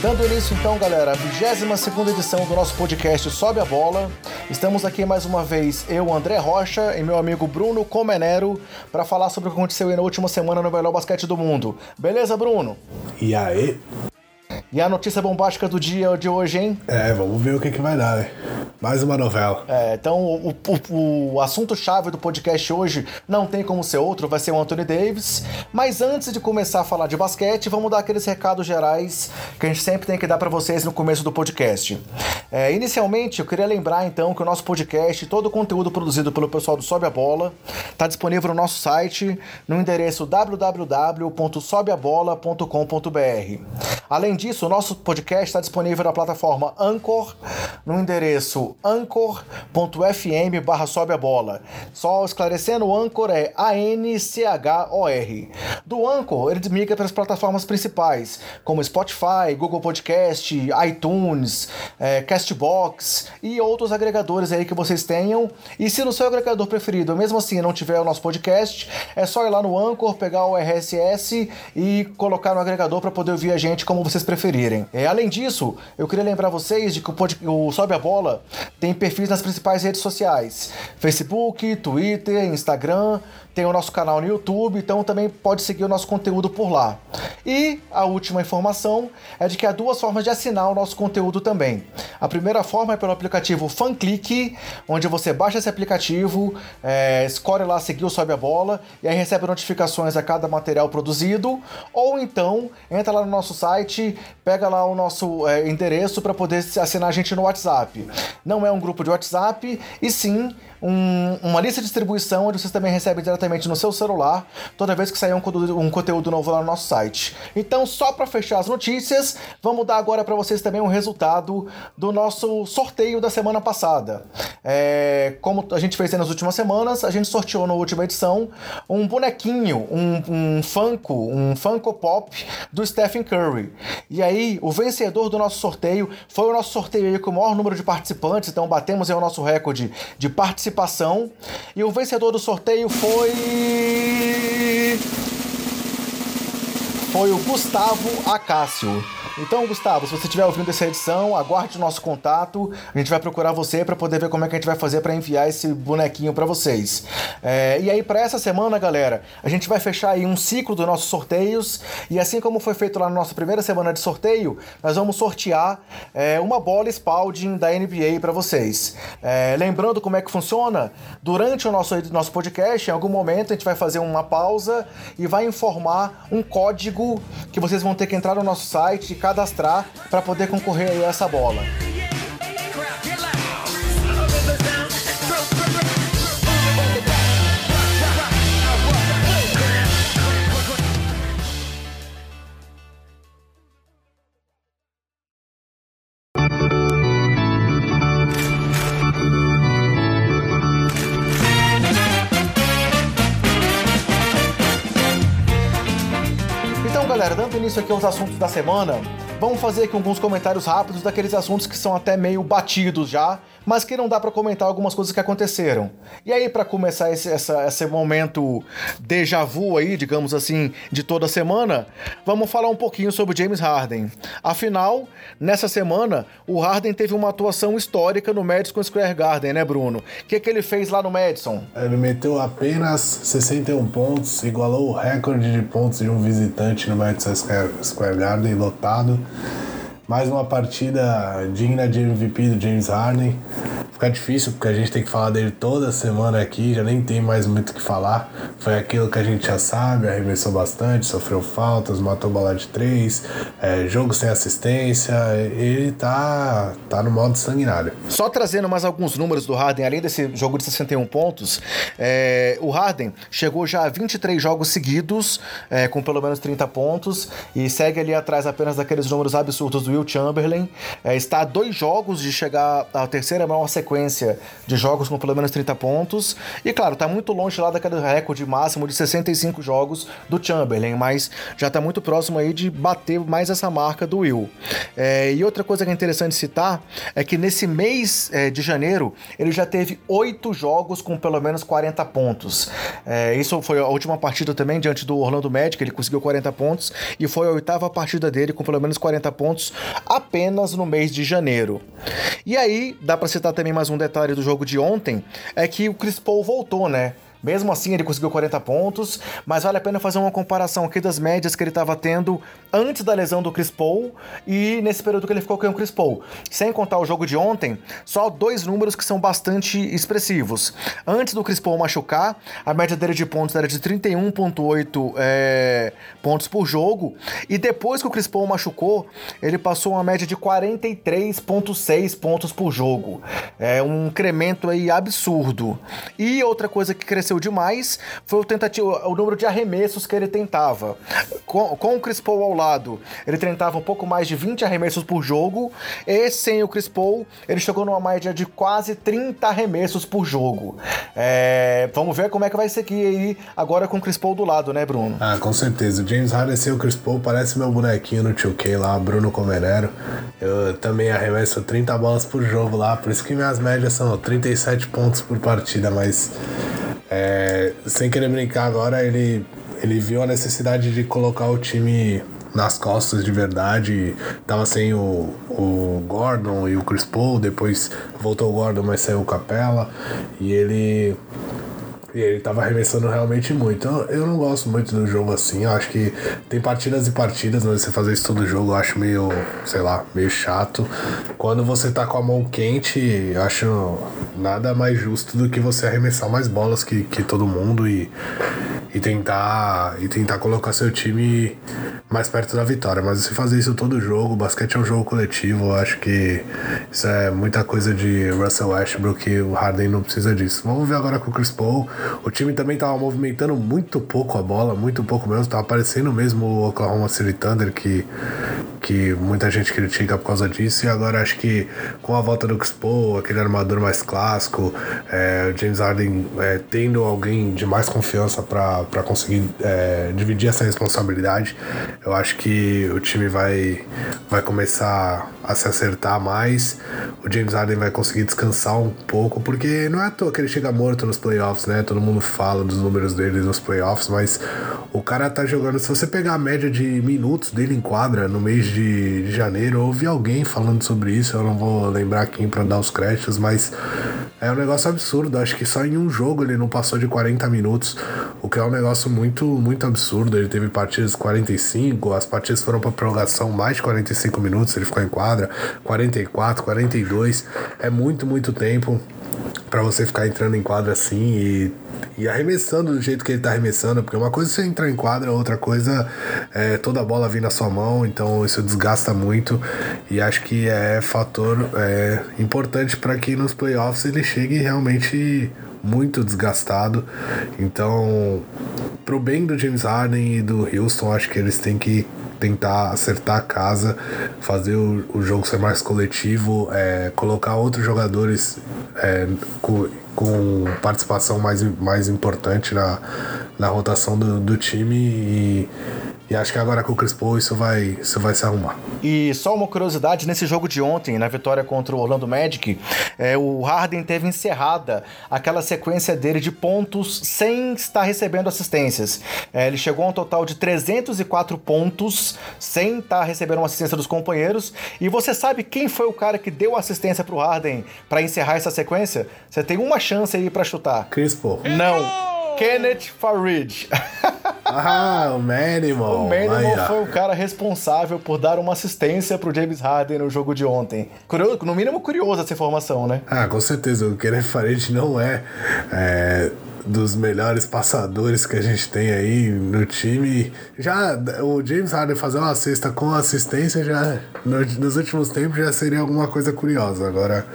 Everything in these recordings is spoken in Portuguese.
Dando início então, galera, a 22 edição do nosso podcast Sobe a Bola. Estamos aqui mais uma vez, eu, André Rocha, e meu amigo Bruno Comenero, para falar sobre o que aconteceu na última semana no melhor basquete do mundo. Beleza, Bruno? E aí? E a notícia bombástica do dia de hoje, hein? É, vamos ver o que, que vai dar, né? Mais uma novela. É, então o, o, o assunto-chave do podcast hoje não tem como ser outro, vai ser o Anthony Davis. Mas antes de começar a falar de basquete, vamos dar aqueles recados gerais que a gente sempre tem que dar para vocês no começo do podcast. É, inicialmente, eu queria lembrar então que o nosso podcast, todo o conteúdo produzido pelo pessoal do Sobe a Bola, está disponível no nosso site, no endereço www.sobeabola.com.br. Além disso, o nosso podcast está disponível na plataforma Anchor, no endereço anchor.fm barra sobe a bola. Só esclarecendo, o Anchor é A-N-C-H-O-R. Do Anchor, ele migra para as plataformas principais, como Spotify, Google Podcast, iTunes, é, Castbox e outros agregadores aí que vocês tenham. E se no seu agregador preferido, mesmo assim, não tiver o nosso podcast, é só ir lá no Anchor, pegar o RSS e colocar no agregador para poder ouvir a gente como vocês preferirem. É, além disso, eu queria lembrar vocês de que o, pod... o Sobe a Bola tem perfis nas principais redes sociais: Facebook, Twitter, Instagram, tem o nosso canal no YouTube, então também pode seguir o nosso conteúdo por lá. E a última informação é de que há duas formas de assinar o nosso conteúdo também. A primeira forma é pelo aplicativo FanClick, onde você baixa esse aplicativo, é, escolhe lá seguir o Sobe a Bola e aí recebe notificações a cada material produzido, ou então entra lá no nosso site, pega lá o nosso é, endereço para poder assinar a gente no WhatsApp. Não é um grupo de WhatsApp, e sim um, uma lista de distribuição onde vocês também recebem diretamente no seu celular toda vez que sair um, um conteúdo novo lá no nosso site. Então, só para fechar as notícias, vamos dar agora para vocês também um resultado do nosso sorteio da semana passada. É, como a gente fez nas últimas semanas, a gente sorteou na última edição um bonequinho, um, um Funko, um Funko Pop do Stephen Curry. E aí, o vencedor do nosso sorteio foi o nosso sorteio com o maior número de participantes, então batemos aí o nosso recorde de participantes participação. E o vencedor do sorteio foi. Foi o Gustavo Acácio. Então, Gustavo, se você estiver ouvindo essa edição, aguarde o nosso contato. A gente vai procurar você para poder ver como é que a gente vai fazer para enviar esse bonequinho para vocês. É, e aí, para essa semana, galera, a gente vai fechar aí um ciclo dos nossos sorteios. E assim como foi feito lá na nossa primeira semana de sorteio, nós vamos sortear é, uma bola Spalding da NBA para vocês. É, lembrando como é que funciona, durante o nosso, nosso podcast, em algum momento a gente vai fazer uma pausa e vai informar um código que vocês vão ter que entrar no nosso site cadastrar para poder concorrer a essa bola. Início aqui aos assuntos da semana, vamos fazer aqui alguns comentários rápidos daqueles assuntos que são até meio batidos já, mas que não dá para comentar algumas coisas que aconteceram. E aí, para começar esse, essa, esse momento déjà vu aí, digamos assim, de toda semana, vamos falar um pouquinho sobre James Harden. Afinal, nessa semana, o Harden teve uma atuação histórica no Madison Square Garden, né, Bruno? O que, que ele fez lá no Madison? Ele meteu apenas 61 pontos, igualou o recorde de pontos de um visitante no Madison Square Garden lotado. Mais uma partida digna de MVP do James Harden. Fica difícil porque a gente tem que falar dele toda semana aqui, já nem tem mais muito o que falar. Foi aquilo que a gente já sabe, arremessou bastante, sofreu faltas, matou bola de três, é, jogo sem assistência. Ele tá, tá no modo sanguinário. Só trazendo mais alguns números do Harden, além desse jogo de 61 pontos, é, o Harden chegou já a 23 jogos seguidos, é, com pelo menos 30 pontos, e segue ali atrás apenas daqueles números absurdos do Will Chamberlain. É, está a dois jogos de chegar à terceira maior sequência de jogos com pelo menos 30 pontos. E claro, tá muito longe lá daquele recorde máximo de 65 jogos do Chamberlain, mas já tá muito próximo aí de bater mais essa marca do Will. É, e outra coisa que é interessante citar é que nesse mês é, de janeiro ele já teve oito jogos com pelo menos 40 pontos. É, isso foi a última partida também diante do Orlando Magic, ele conseguiu 40 pontos e foi a oitava partida dele com pelo menos 40 pontos apenas no mês de janeiro. E aí, dá para citar também mais um detalhe do jogo de ontem, é que o Chris Paul voltou, né? Mesmo assim, ele conseguiu 40 pontos, mas vale a pena fazer uma comparação aqui das médias que ele estava tendo antes da lesão do Chris Paul e nesse período que ele ficou com o Chris Paul. Sem contar o jogo de ontem, só dois números que são bastante expressivos. Antes do Chris Paul machucar, a média dele de pontos era de 31,8 é, pontos por jogo, e depois que o Chris Paul machucou, ele passou uma média de 43,6 pontos por jogo. É um incremento aí absurdo. E outra coisa que cresceu cresceu demais foi o, o número de arremessos que ele tentava. Com, com o Chris Paul ao lado, ele tentava um pouco mais de 20 arremessos por jogo, e sem o Chris Paul, ele chegou numa média de quase 30 arremessos por jogo. É, vamos ver como é que vai aqui aí agora com o Chris Paul do lado, né, Bruno? Ah, com certeza. O James Harden sem o Chris Paul parece meu bonequinho no 2K lá, Bruno Comenero. Eu também arremesso 30 bolas por jogo lá, por isso que minhas médias são 37 pontos por partida, mas é, sem querer brincar agora, ele, ele viu a necessidade de colocar o time nas costas de verdade. Tava sem o, o Gordon e o Chris Paul, depois voltou o Gordon, mas saiu o Capela. E ele e ele tava arremessando realmente muito. Eu, eu não gosto muito do jogo assim. Eu acho que tem partidas e partidas, mas você fazer isso todo jogo eu acho meio, sei lá, meio chato. Quando você tá com a mão quente, eu acho nada mais justo do que você arremessar mais bolas que, que todo mundo e, e tentar e tentar colocar seu time mais perto da vitória. Mas você fazer isso todo jogo, basquete é um jogo coletivo, eu acho que isso é muita coisa de Russell Westbrook e o Harden não precisa disso. Vamos ver agora com o Chris Paul. O time também estava movimentando muito pouco a bola, muito pouco mesmo. Tava parecendo mesmo o Oklahoma City Thunder, que, que muita gente critica por causa disso. E agora acho que com a volta do Expo, aquele armador mais clássico, é, o James Harden é, tendo alguém de mais confiança para conseguir é, dividir essa responsabilidade, eu acho que o time vai, vai começar a se acertar mais. O James Harden vai conseguir descansar um pouco, porque não é à toa que ele chega morto nos playoffs, né? Todo mundo fala dos números dele nos playoffs, mas o cara tá jogando. Se você pegar a média de minutos dele em quadra no mês de, de janeiro, eu ouvi alguém falando sobre isso, eu não vou lembrar quem para dar os créditos, mas é um negócio absurdo. Acho que só em um jogo ele não passou de 40 minutos, o que é um negócio muito, muito absurdo. Ele teve partidas de 45, as partidas foram para prorrogação mais de 45 minutos, ele ficou em quadra, 44, 42. É muito, muito tempo para você ficar entrando em quadra assim e, e arremessando do jeito que ele tá arremessando, porque uma coisa é você entrar em quadra, outra coisa é toda a bola vir na sua mão, então isso desgasta muito e acho que é fator é, importante para que nos playoffs ele chegue realmente muito desgastado. Então, pro bem do James Harden e do Houston, acho que eles têm que tentar acertar a casa, fazer o, o jogo ser mais coletivo, é, colocar outros jogadores é, com, com, participação mais, mais importante na, na rotação do, do time e e acho que agora com o Chris Paul isso vai, isso vai se arrumar. E só uma curiosidade, nesse jogo de ontem, na vitória contra o Orlando Magic, é, o Harden teve encerrada aquela sequência dele de pontos sem estar recebendo assistências. É, ele chegou a um total de 304 pontos sem estar recebendo uma assistência dos companheiros. E você sabe quem foi o cara que deu assistência pro Harden para encerrar essa sequência? Você tem uma chance aí para chutar. Chris Paul. Não. Kenneth Farid. Ah, o Manimal. O Manimal foi o cara responsável por dar uma assistência pro James Harden no jogo de ontem. Curioso, no mínimo curioso essa informação, né? Ah, com certeza. O Kenneth Farid não é, é dos melhores passadores que a gente tem aí no time. Já o James Harden fazer uma cesta com assistência já no, nos últimos tempos já seria alguma coisa curiosa. Agora,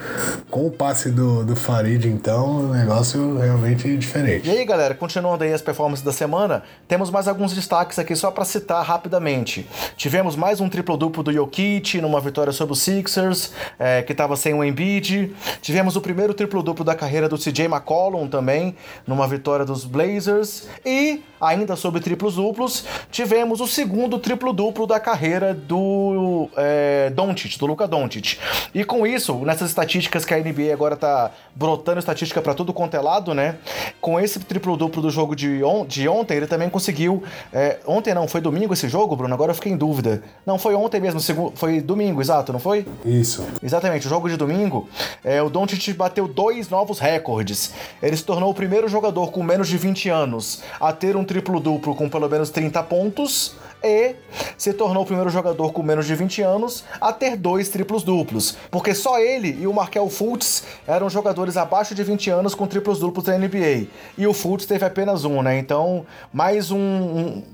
com o passe do, do Farid, então, o negócio realmente diferente. E aí, galera, continuando aí as performances da semana, temos mais alguns destaques aqui só para citar rapidamente. Tivemos mais um triplo-duplo do Jokic numa vitória sobre o Sixers, é, que estava sem o Embiid. Tivemos o primeiro triplo-duplo da carreira do CJ McCollum também, numa vitória dos Blazers. E, ainda sobre triplos duplos, tivemos o segundo triplo-duplo da carreira do é, Doncic, do Luca Doncic. E com isso, nessas estatísticas que a NBA agora tá brotando estatística para tudo quanto é lado, né? Com esse triplo-duplo do jogo de, on de ontem, ele também conseguiu. É, ontem não, foi domingo esse jogo, Bruno? Agora eu fiquei em dúvida. Não, foi ontem mesmo, foi domingo, exato, não foi? Isso. Exatamente, o jogo de domingo, é, o Doncic bateu dois novos recordes. Ele se tornou o primeiro jogador com menos de 20 anos a ter um triplo-duplo com pelo menos 30 pontos e se tornou o primeiro jogador com menos de 20 anos a ter dois triplos duplos, porque só ele e o Markel Fultz eram jogadores abaixo de 20 anos com triplos duplos da NBA. E o Fultz teve apenas um, né? Então, mais um,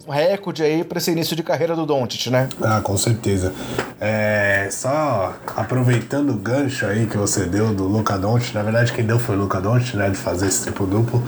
um recorde aí para esse início de carreira do Doncic, né? Ah, com certeza. É, só aproveitando o gancho aí que você deu do Luca Doncic, na verdade quem deu foi o Luca Doncic, né, de fazer esse triplo duplo.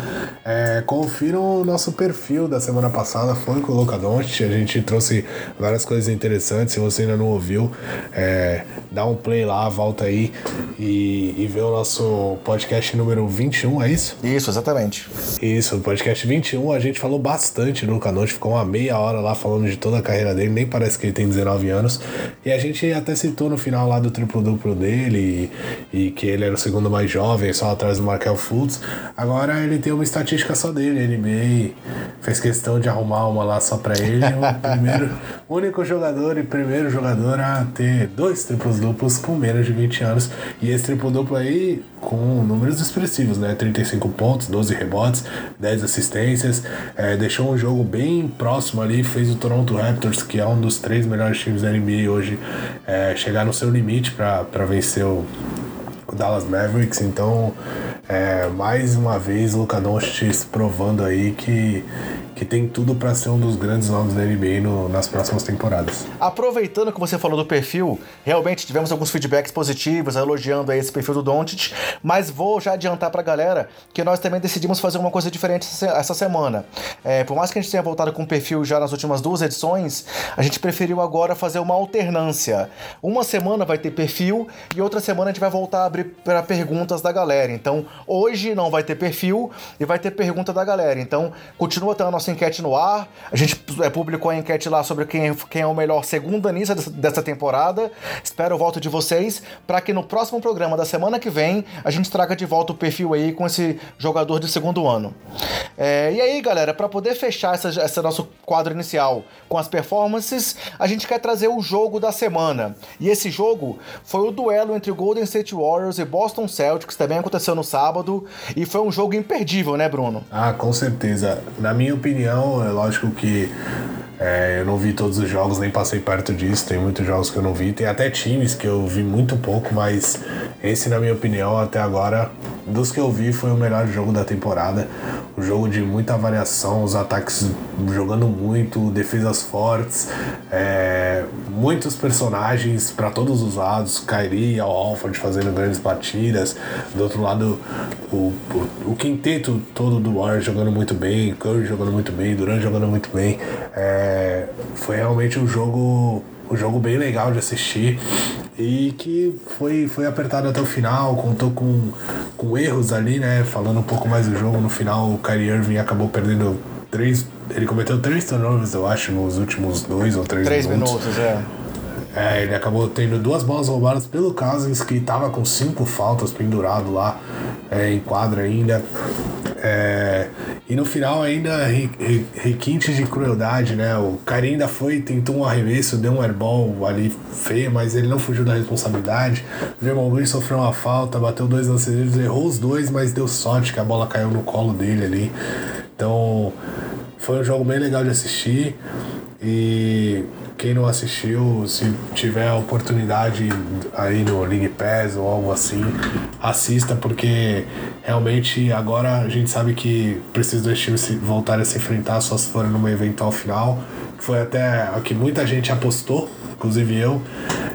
É, confiram o nosso perfil da semana passada, foi com o Luca Doncic, a gente trouxe várias coisas interessantes. Se você ainda não ouviu, é, dá um play lá, volta aí e, e vê o nosso podcast número 21, é isso? Isso, exatamente. Isso, podcast 21. A gente falou bastante do Luca ficou uma meia hora lá falando de toda a carreira dele, nem parece que ele tem 19 anos. E a gente até citou no final lá do triplo-duplo dele e, e, que ele era o segundo mais jovem, só atrás do Markel Fultz. Agora ele tem uma estatística só dele, NBA fez questão de arrumar uma lá só pra ele. Primeiro, único jogador e primeiro jogador a ter dois triplos duplos com menos de 20 anos. E esse triplo duplo aí com números expressivos, né? 35 pontos, 12 rebotes, 10 assistências. É, deixou um jogo bem próximo ali, fez o Toronto Raptors, que é um dos três melhores times da NBA hoje, é, chegar no seu limite para vencer o, o Dallas Mavericks. Então, é, mais uma vez, Luka Doncic provando aí que que tem tudo para ser um dos grandes nomes da NBA no, nas próximas temporadas. Aproveitando que você falou do perfil, realmente tivemos alguns feedbacks positivos elogiando esse perfil do Doncic, mas vou já adiantar para a galera que nós também decidimos fazer uma coisa diferente essa semana. É, por mais que a gente tenha voltado com o perfil já nas últimas duas edições, a gente preferiu agora fazer uma alternância. Uma semana vai ter perfil e outra semana a gente vai voltar a abrir para perguntas da galera. Então, hoje não vai ter perfil e vai ter pergunta da galera. Então, continua tendo a nossa enquete no ar. A gente é, publicou a enquete lá sobre quem, quem é o melhor segundo anista dessa, temporada. Espero o voto de vocês para que no próximo programa da semana que vem a gente traga de volta o perfil aí com esse jogador de segundo ano. É, e aí, galera, para poder fechar essa, esse nosso quadro inicial com as performances, a gente quer trazer o jogo da semana. E esse jogo foi o duelo entre Golden State Warriors e Boston Celtics, também aconteceu no sábado, e foi um jogo imperdível, né, Bruno? Ah, com certeza. Na minha opinião, opinião, é lógico que é, eu não vi todos os jogos, nem passei perto disso. Tem muitos jogos que eu não vi. Tem até times que eu vi muito pouco, mas esse, na minha opinião, até agora, dos que eu vi, foi o melhor jogo da temporada. Um jogo de muita variação, os ataques jogando muito, defesas fortes, é, muitos personagens para todos os lados. E Al Alford fazendo grandes partidas. Do outro lado, o, o, o quinteto todo do Warriors jogando muito bem, Curry jogando muito bem, Durant jogando muito bem. É, foi realmente um jogo, um jogo bem legal de assistir e que foi, foi apertado até o final, contou com, com erros ali, né? Falando um pouco mais do jogo, no final o Kyrie Irving acabou perdendo três. Ele cometeu três turnovers, eu acho, nos últimos dois ou três, três minutos. Três minutos, é. É, ele acabou tendo duas bolas roubadas pelo Cousins, que estava com cinco faltas pendurado lá é, em quadra ainda. É, e no final ainda requinte de crueldade, né? O cara ainda foi, tentou um arremesso, deu um airball ali feio, mas ele não fugiu da responsabilidade. O Draymond Green sofreu uma falta, bateu dois lances, errou os dois, mas deu sorte que a bola caiu no colo dele ali. Então foi um jogo bem legal de assistir. E quem não assistiu, se tiver a oportunidade aí no League Pass ou algo assim, assista, porque realmente agora a gente sabe que precisa dos times voltarem a se enfrentar só se forem numa eventual final. Foi até o que muita gente apostou, inclusive eu.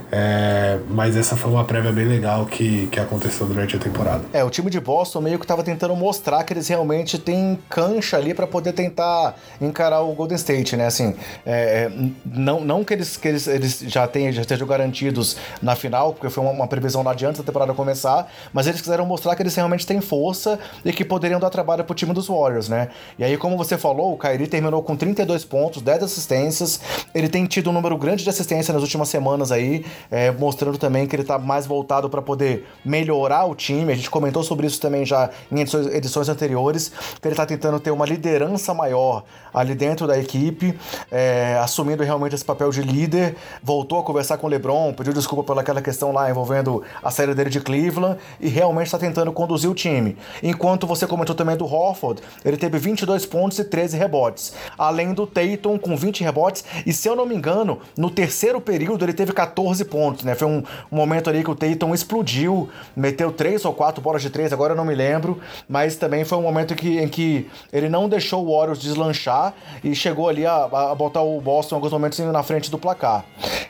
É, mas essa foi uma prévia bem legal que, que aconteceu durante a temporada. É, o time de Boston meio que estava tentando mostrar que eles realmente têm cancha ali para poder tentar encarar o Golden State, né? Assim, é, é, não, não que, eles, que eles, eles já, tenham, já estejam garantidos na final, porque foi uma, uma previsão lá de antes da temporada começar, mas eles quiseram mostrar que eles realmente têm força e que poderiam dar trabalho pro time dos Warriors, né? E aí, como você falou, o Kyrie terminou com 32 pontos, 10 assistências, ele tem tido um número grande de assistência nas últimas semanas aí, é, mostrando também que ele está mais voltado para poder melhorar o time. A gente comentou sobre isso também já em edições, edições anteriores, que ele está tentando ter uma liderança maior ali dentro da equipe, é, assumindo realmente esse papel de líder. Voltou a conversar com o LeBron, pediu desculpa pela aquela questão lá envolvendo a saída dele de Cleveland e realmente está tentando conduzir o time. Enquanto você comentou também do Horford, ele teve 22 pontos e 13 rebotes, além do Tatum com 20 rebotes e se eu não me engano, no terceiro período ele teve 14 pontos, né? Foi um, um momento ali que o Tatum explodiu, meteu três ou quatro bolas de três, agora eu não me lembro, mas também foi um momento que, em que ele não deixou o Warriors deslanchar e chegou ali a, a botar o Boston em alguns momentos na frente do placar.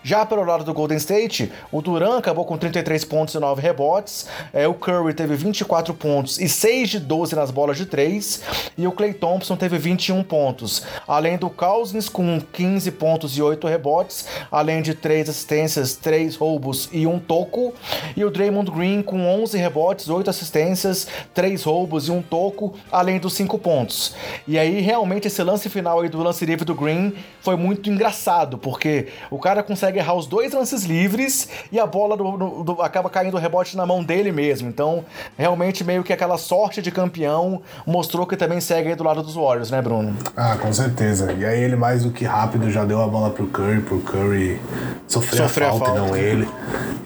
Já pelo lado do Golden State, o Duran acabou com 33 pontos e 9 rebotes, é, o Curry teve 24 pontos e 6 de 12 nas bolas de 3, e o Clay Thompson teve 21 pontos, além do Cousins com 15 pontos e 8 rebotes, além de 3 assistências, 3 roubos e um toco, e o Draymond Green com 11 rebotes, 8 assistências, 3 roubos e um toco, além dos 5 pontos. E aí realmente esse lance final aí do lance livre do Green foi muito engraçado, porque o cara consegue errar os dois lances livres e a bola do, do, do, acaba caindo o rebote na mão dele mesmo. Então, realmente meio que aquela sorte de campeão mostrou que também segue aí do lado dos Warriors, né, Bruno? Ah, com certeza. E aí ele mais do que rápido já deu a bola pro Curry, pro Curry sofrer, a falta, a falta, e não ele.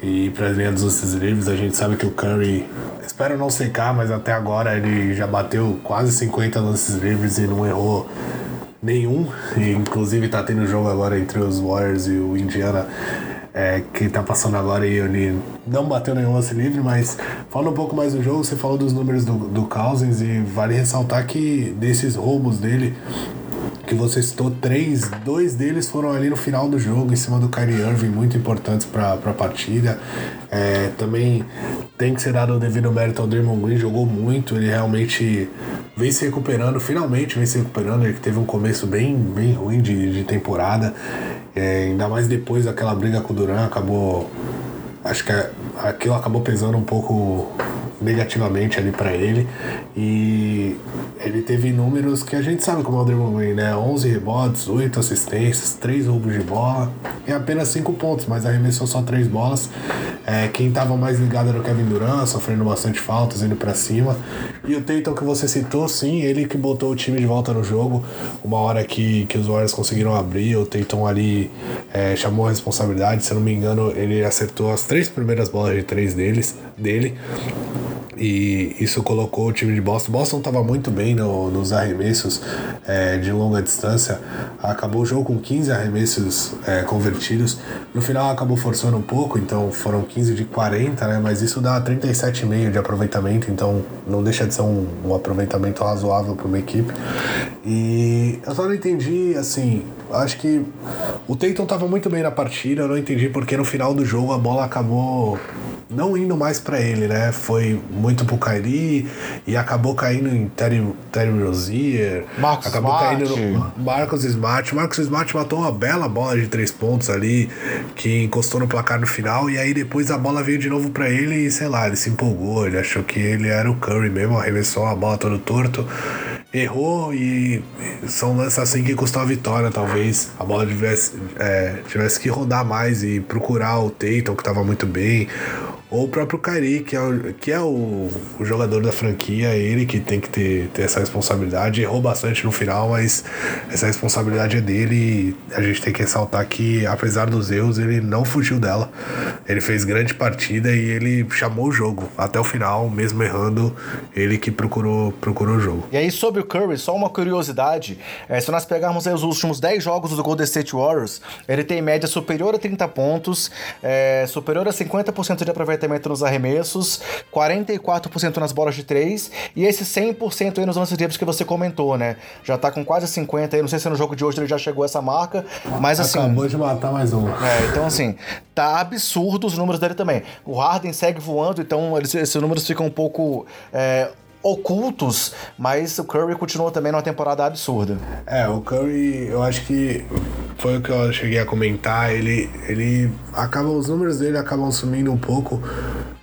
E pra linha dos lances livres, a gente sabe que o Curry espero não secar, mas até agora ele já bateu quase 50 lances livres e não errou nenhum. E, inclusive tá tendo jogo agora entre os Warriors e o Indiana. É, que tá passando agora e ele não bateu nenhum lance livre, mas fala um pouco mais do jogo, você falou dos números do, do Cousins e vale ressaltar que desses roubos dele, que você citou três, dois deles foram ali no final do jogo, em cima do Kyrie Irving, muito importantes para a partida. É, também tem que ser dado o devido mérito ao Draymond Green, jogou muito, ele realmente vem se recuperando, finalmente vem se recuperando, ele teve um começo bem, bem ruim de, de temporada, é, ainda mais depois daquela briga com o Duran, acabou acho que aquilo acabou pesando um pouco negativamente ali para ele. E ele teve números que a gente sabe como é o Draymond Green, né? 11 rebotes, 8 assistências, 3 roubos de bola e apenas 5 pontos, mas arremessou só 3 bolas. É, quem estava mais ligado era o Kevin Durant, sofrendo bastante faltas, indo para cima. E o Tatum que você citou, sim, ele que botou o time de volta no jogo. Uma hora que, que os Warriors conseguiram abrir, o Tatum ali é, chamou a responsabilidade. Se eu não me engano, ele acertou as três primeiras bolas de três deles, dele e isso colocou o time de Boston. Boston estava muito bem no, nos arremessos é, de longa distância, acabou o jogo com 15 arremessos é, convertidos. No final acabou forçando um pouco, então foram 15 de 40, né? mas isso dá 37,5 de aproveitamento, então não deixa de ser um, um aproveitamento razoável para uma equipe. E eu só não entendi, assim, acho que o Tatum estava muito bem na partida, eu não entendi porque no final do jogo a bola acabou não indo mais para ele, né? Foi muito pro Kairi e acabou caindo em Terry, Terry Rozier. Marcos acabou Smart. caindo no Marcos Smart. Marcos Smart matou uma bela bola de três pontos ali, que encostou no placar no final, e aí depois a bola veio de novo para ele e, sei lá, ele se empolgou, ele achou que ele era o Curry mesmo, arremessou a bola todo torto errou e são lances assim que custou a vitória, talvez. A bola tivesse, é, tivesse que rodar mais e procurar o Tatum, que estava muito bem, ou o próprio Kyrie, que é o, que é o, o jogador da franquia, ele que tem que ter, ter essa responsabilidade. Errou bastante no final, mas essa responsabilidade é dele a gente tem que ressaltar que, apesar dos erros, ele não fugiu dela. Ele fez grande partida e ele chamou o jogo até o final, mesmo errando, ele que procurou, procurou o jogo. E aí, sobre o Curry, só uma curiosidade: é, se nós pegarmos os últimos 10 jogos do Golden State Warriors, ele tem média superior a 30 pontos, é, superior a 50% de aproveitamento aproveitamento nos arremessos, 44% nas bolas de três e esse 100% aí nos lances livres que você comentou, né? Já tá com quase 50 aí, não sei se no jogo de hoje ele já chegou a essa marca, mas assim... Acabou de matar mais um. É, então assim, tá absurdo os números dele também. O Harden segue voando, então eles, esses números ficam um pouco... É, ocultos, mas o Curry continua também numa temporada absurda. É, o Curry, eu acho que foi o que eu cheguei a comentar, ele, ele acaba, os números dele acabam sumindo um pouco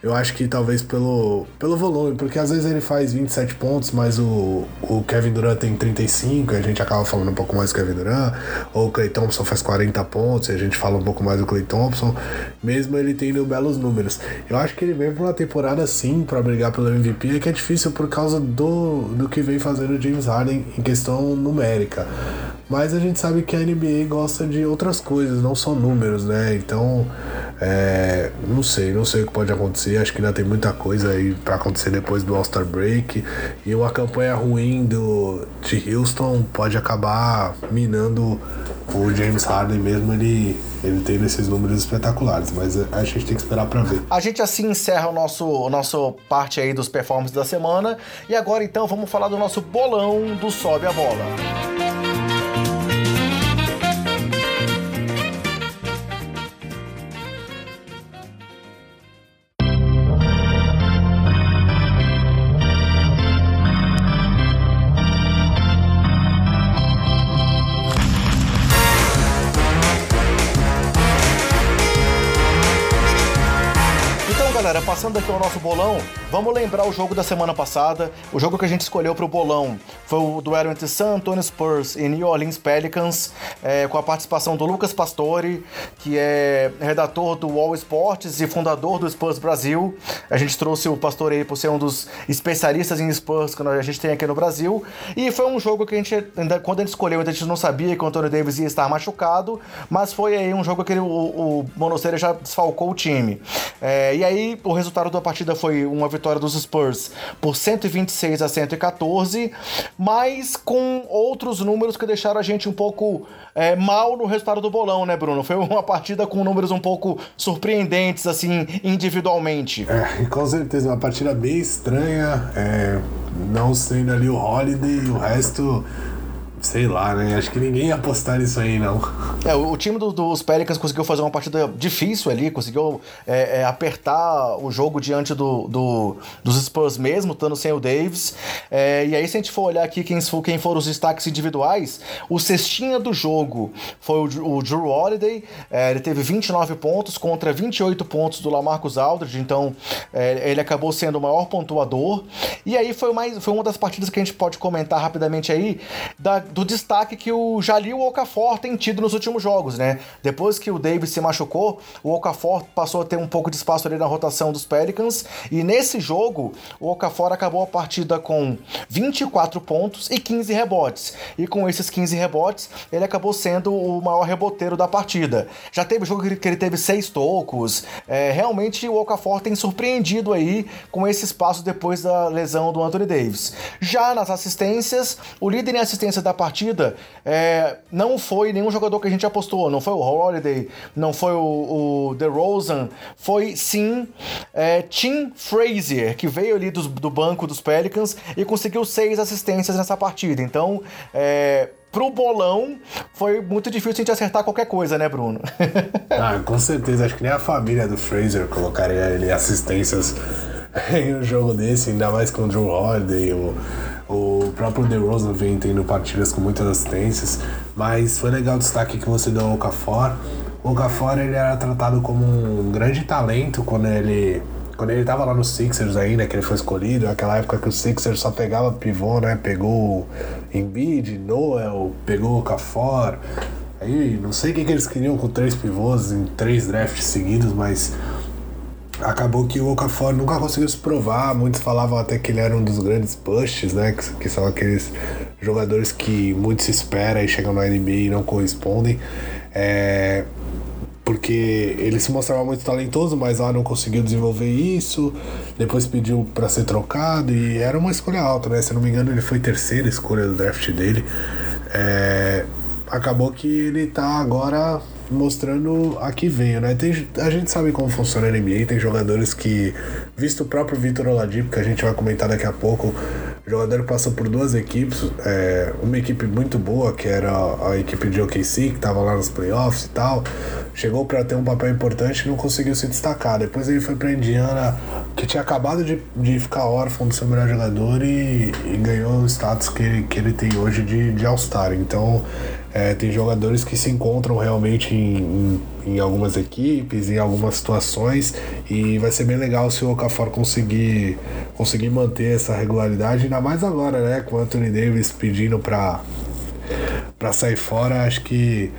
eu acho que talvez pelo, pelo volume, porque às vezes ele faz 27 pontos, mas o, o Kevin Durant tem 35, e a gente acaba falando um pouco mais do Kevin Durant, ou o Clay Thompson faz 40 pontos, a gente fala um pouco mais do Clay Thompson, mesmo ele tendo belos números. Eu acho que ele vem pra uma temporada sim para brigar pelo MVP, é que é difícil por causa do, do que vem fazendo o James Harden em questão numérica. Mas a gente sabe que a NBA gosta de outras coisas, não só números, né? Então, é, não sei, não sei o que pode acontecer. Acho que ainda tem muita coisa aí para acontecer depois do All-Star Break. E uma campanha ruim do, de Houston pode acabar minando o James Harden mesmo ele, ele tendo esses números espetaculares, mas a gente tem que esperar para ver. A gente assim encerra o nosso, o nosso parte aí dos performances da semana e agora então vamos falar do nosso bolão do Sobe a Bola. Passando aqui o nosso bolão, vamos lembrar o jogo da semana passada. O jogo que a gente escolheu para o bolão foi o duelo entre San Antonio Spurs e New Orleans Pelicans, é, com a participação do Lucas Pastore, que é redator do Wall Sports e fundador do Spurs Brasil. A gente trouxe o Pastore aí por ser um dos especialistas em Spurs que a gente tem aqui no Brasil. E foi um jogo que a gente, quando a gente escolheu, a gente não sabia que o Antônio Davis ia estar machucado, mas foi aí um jogo que ele, o, o Monoceira já desfalcou o time. É, e aí, o resultado da partida foi uma vitória dos Spurs por 126 a 114, mas com outros números que deixaram a gente um pouco é, mal no resultado do bolão, né, Bruno? Foi uma partida com números um pouco surpreendentes, assim, individualmente. É, com certeza, uma partida bem estranha, é, não sendo ali o Holiday e o resto Sei lá, né? Acho que ninguém ia apostar nisso aí, não. É, o, time do, dos Pelicans conseguiu fazer uma partida difícil ali, conseguiu é, é, apertar o jogo diante do, do, dos Spurs mesmo, estando sem o Davis. É, e aí, se a gente for olhar aqui quem, quem foram os destaques individuais, o cestinha do jogo foi o, o Drew Holiday, é, ele teve 29 pontos contra 28 pontos do Lamarcus Aldridge, então é, ele acabou sendo o maior pontuador. E aí foi, mais, foi uma das partidas que a gente pode comentar rapidamente aí, da do destaque que o Jalil Okafor tem tido nos últimos jogos, né? Depois que o Davis se machucou, o Okafor passou a ter um pouco de espaço ali na rotação dos Pelicans e nesse jogo o Okafor acabou a partida com 24 pontos e 15 rebotes. E com esses 15 rebotes, ele acabou sendo o maior reboteiro da partida. Já teve jogo que ele teve seis tocos. É, realmente o Okafor tem surpreendido aí com esse espaço depois da lesão do Anthony Davis. Já nas assistências, o líder em assistência da partida é, não foi nenhum jogador que a gente apostou. Não foi o Holiday, não foi o, o DeRozan. Foi sim é, Tim Frazier, que veio ali do, do banco dos Pelicans e conseguiu seis assistências nessa partida. Então, é, pro bolão, foi muito difícil a gente acertar qualquer coisa, né, Bruno? ah, com certeza. Acho que nem a família do Fraser colocaria ele assistências em um jogo desse, ainda mais com o Drew Holiday, o o próprio DeRozan vem tendo partidas com muitas assistências, mas foi legal o destaque que você deu ao Okafor. O Okafor ele era tratado como um grande talento quando ele quando ele estava lá no Sixers ainda, que ele foi escolhido, aquela época que o Sixers só pegava pivô, né? Pegou Embiid, Noel, pegou o Okafor. Aí não sei o que, que eles queriam com três pivôs em três drafts seguidos, mas acabou que o Okafor nunca conseguiu se provar. Muitos falavam até que ele era um dos grandes pushes, né? Que, que são aqueles jogadores que muito se espera e chegam na NBA e não correspondem. É, porque ele se mostrava muito talentoso, mas lá não conseguiu desenvolver isso. Depois pediu para ser trocado e era uma escolha alta, né? Se não me engano, ele foi terceira escolha do draft dele. É, acabou que ele tá agora mostrando a que veio, né? Tem, a gente sabe como funciona a NBA, tem jogadores que, visto o próprio Vitor Oladipo, que a gente vai comentar daqui a pouco, jogador passou por duas equipes, é, uma equipe muito boa, que era a equipe de OKC, que estava lá nos playoffs e tal, chegou para ter um papel importante e não conseguiu se destacar. Depois ele foi para Indiana, que tinha acabado de, de ficar órfão do seu melhor jogador e, e ganhou o status que, que ele tem hoje de, de All-Star. Então, é, tem jogadores que se encontram realmente em, em, em, algumas equipes, em algumas situações, e vai ser bem legal se o Okafor conseguir, conseguir manter essa regularidade, ainda mais agora, né? Com o Anthony Davis pedindo para para sair fora, acho que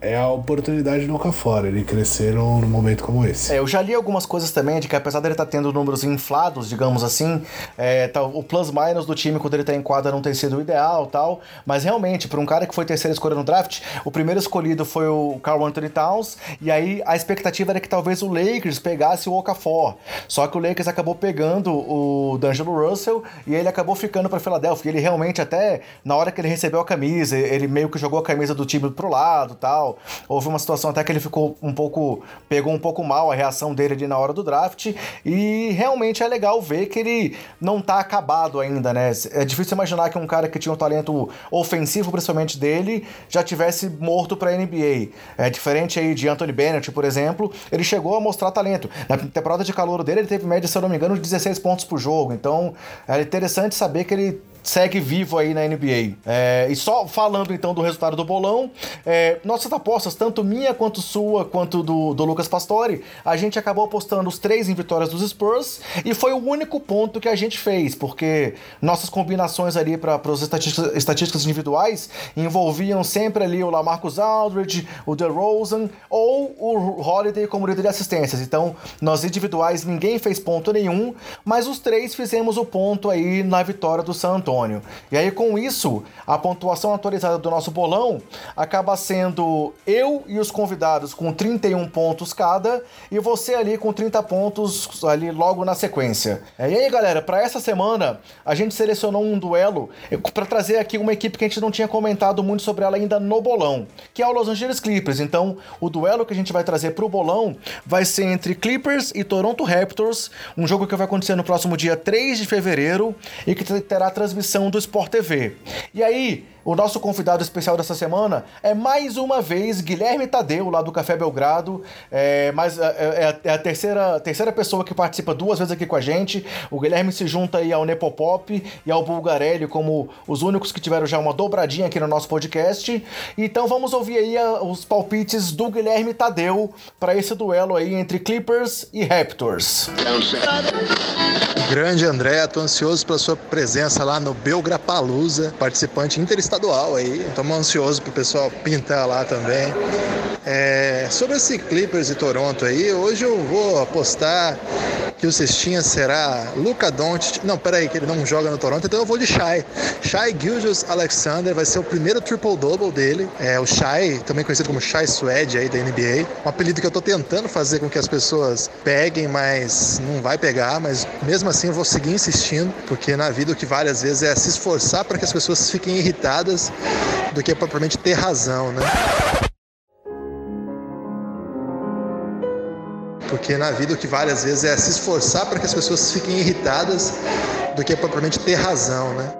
é a oportunidade do Okafor. Ele cresceram num momento como esse. É, eu já li algumas coisas também de que apesar dele estar tá tendo números inflados, digamos assim, é, tá, o plus-minus do time quando ele está em quadra não tem sido o ideal tal, mas realmente, para um cara que foi terceira escolha no draft, o primeiro escolhido foi o Carl Anthony Towns, e aí a expectativa era que talvez o Lakers pegasse o Okafor. Só que o Lakers acabou pegando o D'Angelo Russell e ele acabou ficando para Filadélfia. Ele realmente até na hora que ele recebeu a camisa, ele meio que jogou a camisa do time pro lado tal. Houve uma situação até que ele ficou um pouco. pegou um pouco mal a reação dele ali na hora do draft. E realmente é legal ver que ele não tá acabado ainda, né? É difícil imaginar que um cara que tinha um talento ofensivo, principalmente dele, já tivesse morto pra NBA. É diferente aí de Anthony Bennett, por exemplo, ele chegou a mostrar talento. Na temporada de calor dele, ele teve média, se eu não me engano, de 16 pontos por jogo. Então, é interessante saber que ele segue vivo aí na NBA. É, e só falando então do resultado do bolão, é, nossas apostas, tanto minha quanto sua, quanto do, do Lucas Pastore, a gente acabou apostando os três em vitórias dos Spurs e foi o único ponto que a gente fez, porque nossas combinações ali para as estatísticas, estatísticas individuais envolviam sempre ali o Lamarcus Aldridge, o DeRozan ou o Holiday como líder de assistências. Então, nós individuais ninguém fez ponto nenhum, mas os três fizemos o ponto aí na vitória do Santos E aí, com isso, a pontuação atualizada do nosso bolão acaba sendo eu e os convidados com 31 pontos cada e você ali com 30 pontos ali logo na sequência. E aí, galera, para essa semana a gente selecionou um duelo para trazer aqui uma equipe que a gente não tinha comentado muito sobre ela ainda no bolão, que é o Los Angeles Clippers. Então, o duelo que a gente vai trazer para o bolão vai ser entre Clippers e Toronto Raptors, um jogo que vai acontecer no próximo dia 3 de fevereiro e que terá transmissão transmissão do Sport TV. E aí, o nosso convidado especial dessa semana é mais uma vez Guilherme Tadeu, lá do Café Belgrado. É, mas é, é, é, a terceira, terceira pessoa que participa duas vezes aqui com a gente. O Guilherme se junta aí ao Nepopop e ao Bulgarelli como os únicos que tiveram já uma dobradinha aqui no nosso podcast. Então vamos ouvir aí a, os palpites do Guilherme Tadeu para esse duelo aí entre Clippers e Raptors. Grande André, tô ansioso pela sua presença lá no Belgrapalusa, participante interestadual estadual aí. Estamos ansiosos pro pessoal pintar lá também. É, sobre esse Clippers e Toronto aí, hoje eu vou apostar que o cestinha será Luca Doncic. Não, peraí, que ele não joga no Toronto, então eu vou de Shai. Shai Gilgeous Alexander vai ser o primeiro triple-double dele. É o Shai, também conhecido como Shai Suede aí da NBA. Um apelido que eu tô tentando fazer com que as pessoas peguem, mas não vai pegar. Mas mesmo assim eu vou seguir insistindo, porque na vida o que vale às vezes é se esforçar para que as pessoas fiquem irritadas do que propriamente ter razão, né? Porque na vida o que vale às vezes é se esforçar para que as pessoas fiquem irritadas do que propriamente ter razão, né?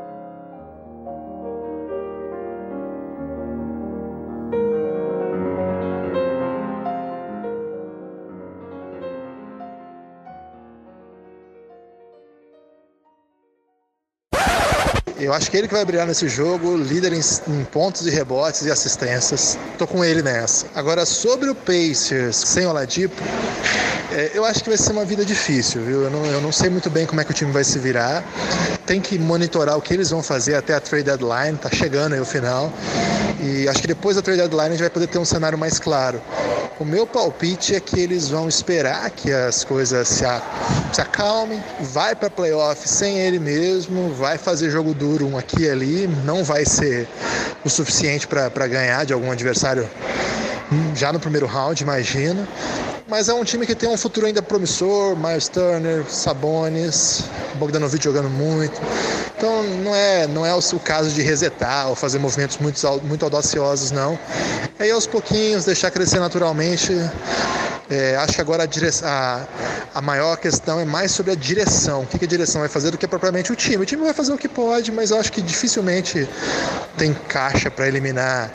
Eu acho que ele que vai brilhar nesse jogo, líder em, em pontos e rebotes e assistências. Tô com ele nessa. Agora, sobre o Pacers sem o Ladipo, é, eu acho que vai ser uma vida difícil, viu? Eu não, eu não sei muito bem como é que o time vai se virar. Tem que monitorar o que eles vão fazer até a trade deadline, tá chegando aí o final. E acho que depois da trade deadline a gente vai poder ter um cenário mais claro. O meu palpite é que eles vão esperar que as coisas se, a, se acalmem, vai para playoff sem ele mesmo, vai fazer jogo duro um aqui e ali, não vai ser o suficiente para ganhar de algum adversário já no primeiro round, imagino. Mas é um time que tem um futuro ainda promissor, Miles Turner, Sabonis, Bogdanovic jogando muito. Então não é, não é o caso de resetar ou fazer movimentos muito, muito audaciosos, não. É ir aos pouquinhos, deixar crescer naturalmente. É, acho que agora a, direção, a, a, maior questão é mais sobre a direção. O que, que a direção vai fazer do que propriamente o time. O time vai fazer o que pode, mas eu acho que dificilmente tem caixa para eliminar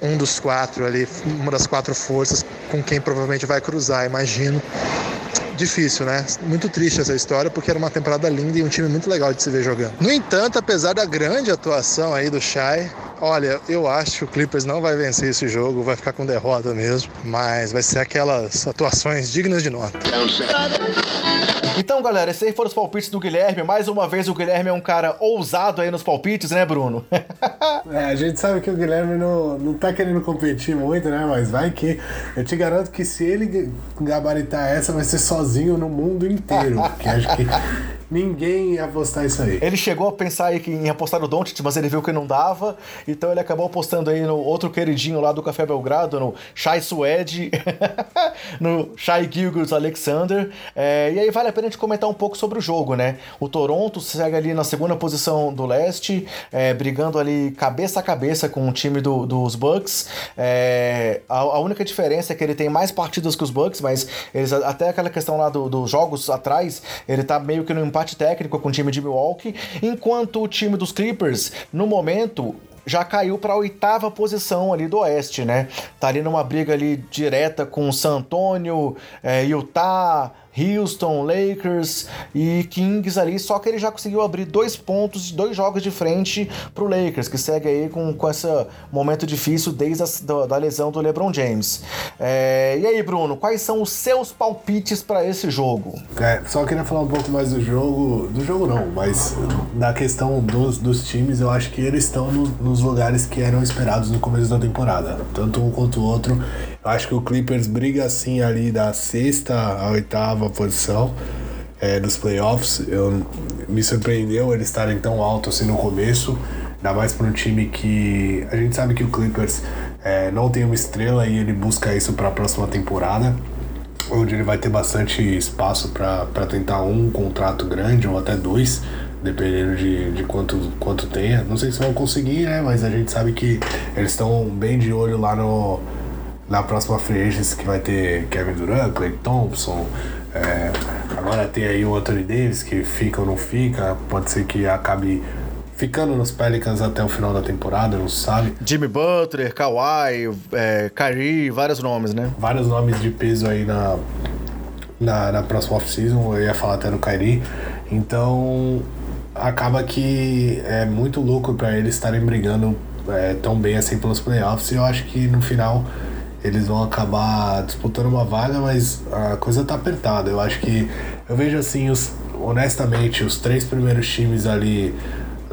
um dos quatro ali, uma das quatro forças com quem provavelmente vai cruzar, imagino. Difícil, né? Muito triste essa história, porque era uma temporada linda e um time muito legal de se ver jogando. No entanto, apesar da grande atuação aí do Shai, olha, eu acho que o Clippers não vai vencer esse jogo, vai ficar com derrota mesmo, mas vai ser aquelas atuações dignas de nota. Então, galera, esses aí foram os palpites do Guilherme. Mais uma vez, o Guilherme é um cara ousado aí nos palpites, né, Bruno? é, a gente sabe que o Guilherme não, não tá querendo competir muito, né? Mas vai que. Eu te garanto que se ele gabaritar essa, vai ser sozinho no mundo inteiro. que acho que Ninguém ia apostar isso aí. Ele chegou a pensar aí que em apostar no Doncic, mas ele viu que não dava, então ele acabou apostando aí no outro queridinho lá do Café Belgrado, no Shai Suede, no Shai Gilgis Alexander. É, e aí vale a pena a gente comentar um pouco sobre o jogo, né? O Toronto segue ali na segunda posição do leste, é, brigando ali cabeça a cabeça com o time do, dos Bucks. É, a, a, única diferença é que ele tem mais partidas que os Bucks, mas eles até aquela questão lá dos do jogos atrás, ele tá meio que no empate empate técnico com o time de Milwaukee, enquanto o time dos Clippers, no momento, já caiu para a oitava posição ali do Oeste, né? Tá ali numa briga ali direta com San Antonio, é, Utah, Houston, Lakers e Kings ali, só que ele já conseguiu abrir dois pontos, dois jogos de frente pro Lakers, que segue aí com, com esse momento difícil desde a da, da lesão do LeBron James. É, e aí, Bruno, quais são os seus palpites para esse jogo? É, só queria falar um pouco mais do jogo, do jogo não, mas da questão dos, dos times, eu acho que eles estão no, nos lugares que eram esperados no começo da temporada, tanto um quanto o outro. Acho que o Clippers briga assim ali da sexta à oitava posição é, dos playoffs. Eu, me surpreendeu eles estarem tão alto assim no começo, ainda mais para um time que a gente sabe que o Clippers é, não tem uma estrela e ele busca isso para a próxima temporada onde ele vai ter bastante espaço para tentar um contrato grande ou até dois, dependendo de, de quanto, quanto tenha. Não sei se vão conseguir, né? Mas a gente sabe que eles estão bem de olho lá no, na próxima free agency que vai ter Kevin Durant, Clay Thompson, é, agora tem aí o Anthony Davis que fica ou não fica, pode ser que acabe ficando nos Pelicans até o final da temporada, não se sabe. Jimmy Butler, Kawhi, é, Kyrie, vários nomes, né? Vários nomes de peso aí na, na, na próxima off-season, eu ia falar até no Kyrie. Então, acaba que é muito louco para eles estarem brigando é, tão bem assim pelos playoffs e eu acho que no final eles vão acabar disputando uma vaga, mas a coisa tá apertada. Eu acho que eu vejo assim, os, honestamente, os três primeiros times ali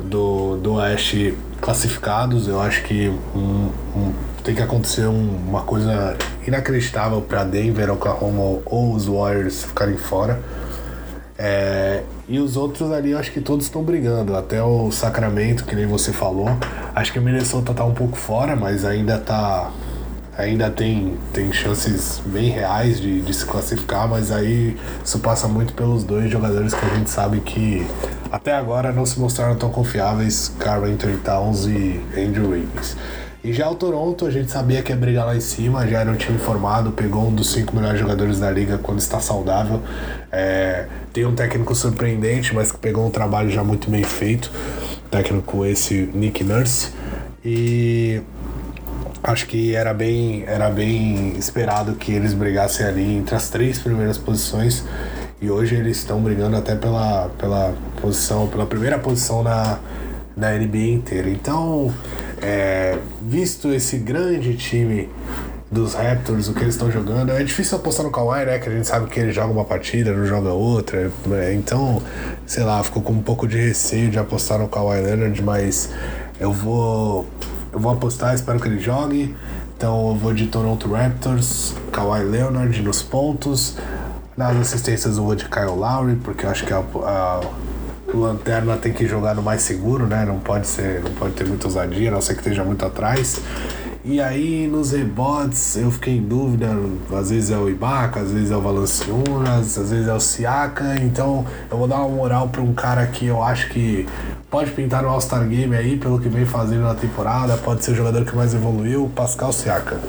do, do Oeste classificados, eu acho que um, um, tem que acontecer um, uma coisa inacreditável para Denver, Oklahoma ou os Warriors ficarem fora. É, e os outros ali, eu acho que todos estão brigando. Até o Sacramento, que nem você falou. Acho que o Minnesota tá um pouco fora, mas ainda tá ainda tem, tem chances bem reais de, de se classificar, mas aí isso passa muito pelos dois jogadores que a gente sabe que até agora não se mostraram tão confiáveis, Anthony Towns e Andrew Wiggins. E já o Toronto, a gente sabia que ia brigar lá em cima, já era um time formado, pegou um dos cinco melhores jogadores da liga quando está saudável. É, tem um técnico surpreendente, mas que pegou um trabalho já muito bem feito. Técnico esse, Nick Nurse. E acho que era bem, era bem esperado que eles brigassem ali entre as três primeiras posições e hoje eles estão brigando até pela, pela posição, pela primeira posição na, na NBA inteira. Então, é, visto esse grande time dos Raptors, o que eles estão jogando, é difícil apostar no Kawhi, né? Que a gente sabe que ele joga uma partida, não joga outra. Né? Então, sei lá, ficou com um pouco de receio de apostar no Kawhi Leonard, mas eu vou eu vou apostar, espero que ele jogue. Então eu vou de Toronto Raptors, Kawhi Leonard nos pontos. Nas assistências eu vou de Kyle Lowry, porque eu acho que a, a Lanterna tem que jogar no mais seguro, né? Não pode ser, não pode ter muita ousadia, a não ser que esteja muito atrás. E aí nos rebotes eu fiquei em dúvida, às vezes é o Ibaka, às vezes é o Valanciunas, às vezes é o Siaka, então eu vou dar uma moral para um cara que eu acho que pode pintar no All-Star Game aí, pelo que vem fazendo na temporada, pode ser o jogador que mais evoluiu, Pascal Siaka.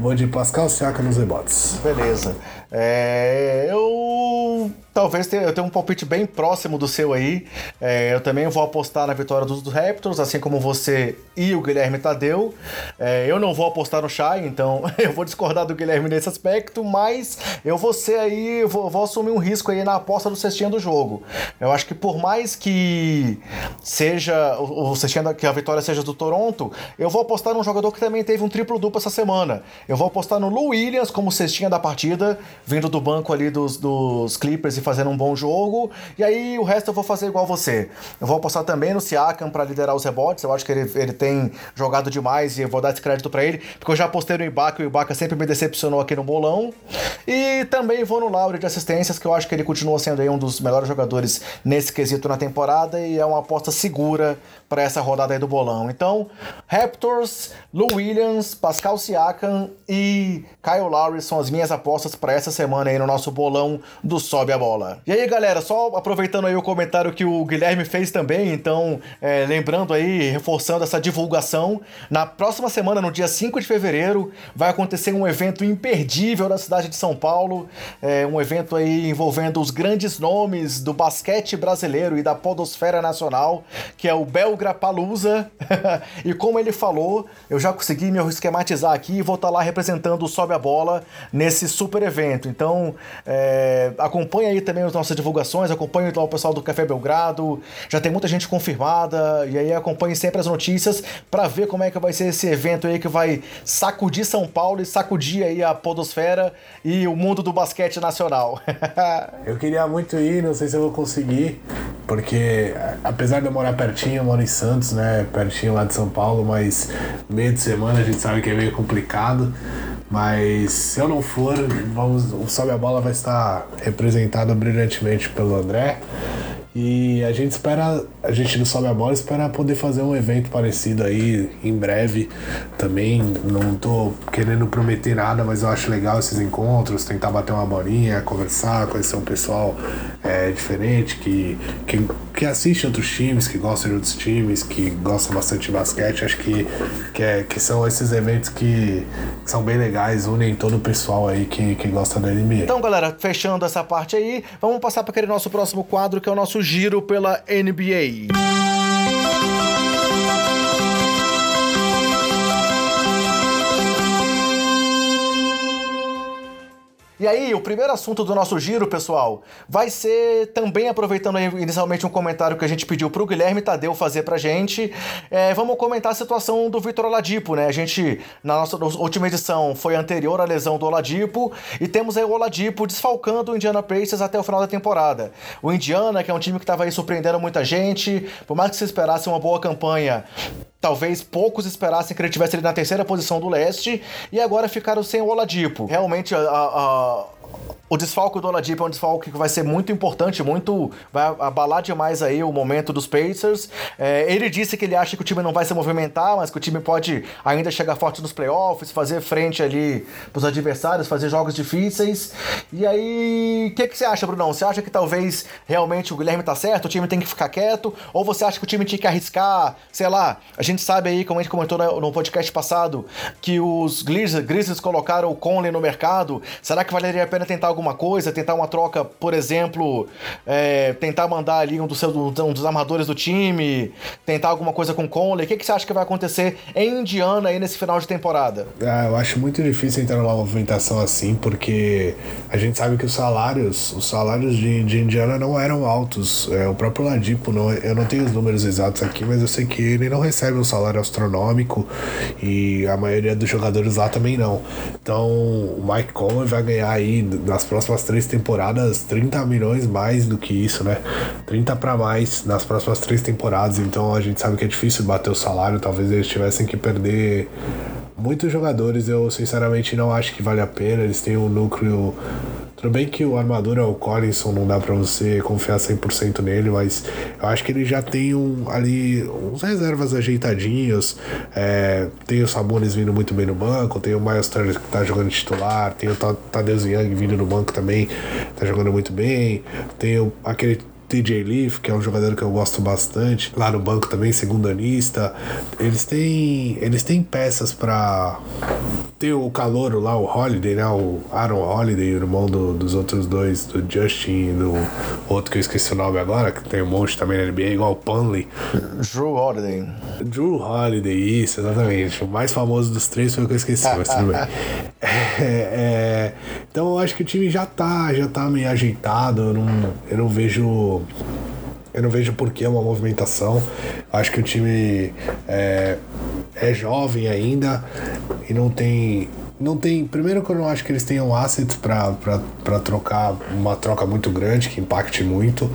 Vou de Pascal Siaka nos rebotes. Beleza. É, eu talvez eu tenha um palpite bem próximo do seu aí. É, eu também vou apostar na vitória dos, Raptors, assim como você e o Guilherme Tadeu. É, eu não vou apostar no Shai, então eu vou discordar do Guilherme nesse aspecto, mas eu vou ser aí, vou, vou assumir um risco aí na aposta do cestinha do jogo. Eu acho que por mais que seja o, o cestinha, que a vitória seja do Toronto, eu vou apostar num jogador que também teve um triplo duplo essa semana. Eu vou apostar no Lou Williams como cestinha da partida vindo do banco ali dos, dos Clippers e fazendo um bom jogo. E aí o resto eu vou fazer igual você. Eu vou apostar também no Siakam para liderar os rebotes. Eu acho que ele, ele tem jogado demais e eu vou dar esse crédito para ele, porque eu já apostei no Ibaka e o Ibaka sempre me decepcionou aqui no bolão. E também vou no Laure de assistências, que eu acho que ele continua sendo aí um dos melhores jogadores nesse quesito na temporada e é uma aposta segura para essa rodada aí do bolão. Então, Raptors, Lou Williams, Pascal Siakam e Kyle Lowry são as minhas apostas para essa semana aí no nosso bolão do Sobe a Bola. E aí, galera, só aproveitando aí o comentário que o Guilherme fez também, então, é, lembrando aí, reforçando essa divulgação, na próxima semana, no dia 5 de fevereiro, vai acontecer um evento imperdível na cidade de São Paulo, é, um evento aí envolvendo os grandes nomes do basquete brasileiro e da podosfera nacional, que é o Belgra Palusa. e como ele falou, eu já consegui me esquematizar aqui e vou estar tá lá representando o Sobe a Bola nesse super evento. Então, é, acompanha aí também as nossas divulgações, acompanhe lá o pessoal do Café Belgrado, já tem muita gente confirmada, e aí acompanhe sempre as notícias para ver como é que vai ser esse evento aí que vai sacudir São Paulo e sacudir aí a podosfera e o mundo do basquete nacional. eu queria muito ir, não sei se eu vou conseguir, porque apesar de eu morar pertinho, eu moro em Santos, né, pertinho lá de São Paulo, mas meio de semana a gente sabe que é meio complicado. Mas se eu não for, vamos, o Sobe a Bola vai estar representado brilhantemente pelo André. E a gente espera, a gente do Sobe a Bola espera poder fazer um evento parecido aí em breve também. Não tô querendo prometer nada, mas eu acho legal esses encontros, tentar bater uma bolinha, conversar, conhecer um pessoal é, diferente que, que, que assiste outros times, que gosta de outros times, que gosta bastante de basquete. Acho que, que, é, que são esses eventos que, que são bem legais, unem todo o pessoal aí que, que gosta da NBA. Então, galera, fechando essa parte aí, vamos passar para aquele nosso próximo quadro que é o nosso giro pela NBA. E aí, o primeiro assunto do nosso giro, pessoal, vai ser também aproveitando inicialmente um comentário que a gente pediu pro Guilherme Tadeu fazer pra gente. É, vamos comentar a situação do Vitor Oladipo, né? A gente, na nossa última edição, foi anterior à lesão do Oladipo, e temos aí o Oladipo desfalcando o Indiana Pacers até o final da temporada. O Indiana, que é um time que estava aí surpreendendo muita gente, por mais que se esperasse uma boa campanha, talvez poucos esperassem que ele tivesse ali na terceira posição do leste e agora ficaram sem o Oladipo. Realmente a, a, o desfalque do Oladipo é um desfalque que vai ser muito importante, muito vai abalar demais aí o momento dos Pacers. É, ele disse que ele acha que o time não vai se movimentar, mas que o time pode ainda chegar forte nos playoffs, fazer frente ali pros adversários, fazer jogos difíceis. E aí, o que, que você acha, Brunão? Você acha que talvez realmente o Guilherme tá certo, o time tem que ficar quieto? Ou você acha que o time tinha que arriscar, sei lá, a gente sabe aí, como a gente comentou no podcast passado, que os Grizzlies, colocaram o Conley no mercado. Será que valeria a pena tentar alguma coisa, tentar uma troca, por exemplo, é, tentar mandar ali um dos, seus, um dos armadores do time, tentar alguma coisa com Conley. O que, que você acha que vai acontecer em Indiana aí nesse final de temporada? Ah, eu acho muito difícil entrar numa movimentação assim, porque a gente sabe que os salários, os salários de, de Indiana não eram altos. É, o próprio Ladipo, não, eu não tenho os números exatos aqui, mas eu sei que ele não recebe um salário astronômico e a maioria dos jogadores lá também não. Então o Mike Conley vai ganhar aí nas próximas três temporadas 30 milhões mais do que isso, né? 30 para mais nas próximas três temporadas. Então a gente sabe que é difícil bater o salário. Talvez eles tivessem que perder muitos jogadores eu sinceramente não acho que vale a pena. Eles têm um núcleo. Tudo bem que o armador é o Collinson, não dá para você confiar 100% nele, mas eu acho que ele já tem um, ali uns reservas ajeitadinhos. É, tem o Sabonis vindo muito bem no banco, tem o Miles Turner que tá jogando titular, tem o Tadeu Young vindo no banco também, tá jogando muito bem. Tem o, aquele TJ Leaf, que é um jogador que eu gosto bastante, lá no banco também, segundanista. Eles têm, eles têm peças para ter o calouro lá, o Holiday, né? O Aaron Holiday, irmão do, dos outros dois, do Justin e do outro que eu esqueci o nome agora, que tem um monte também na NBA, igual o Punley. Drew Holiday. Drew Holiday, isso, exatamente. O mais famoso dos três foi o que eu esqueci, mas tudo bem. É, é, então eu acho que o time já tá, já tá meio ajeitado, eu não, eu não vejo eu não vejo por que uma movimentação. Acho que o time é, é jovem ainda e não tem não tem. Primeiro que eu não acho que eles tenham assets para trocar uma troca muito grande, que impacte muito.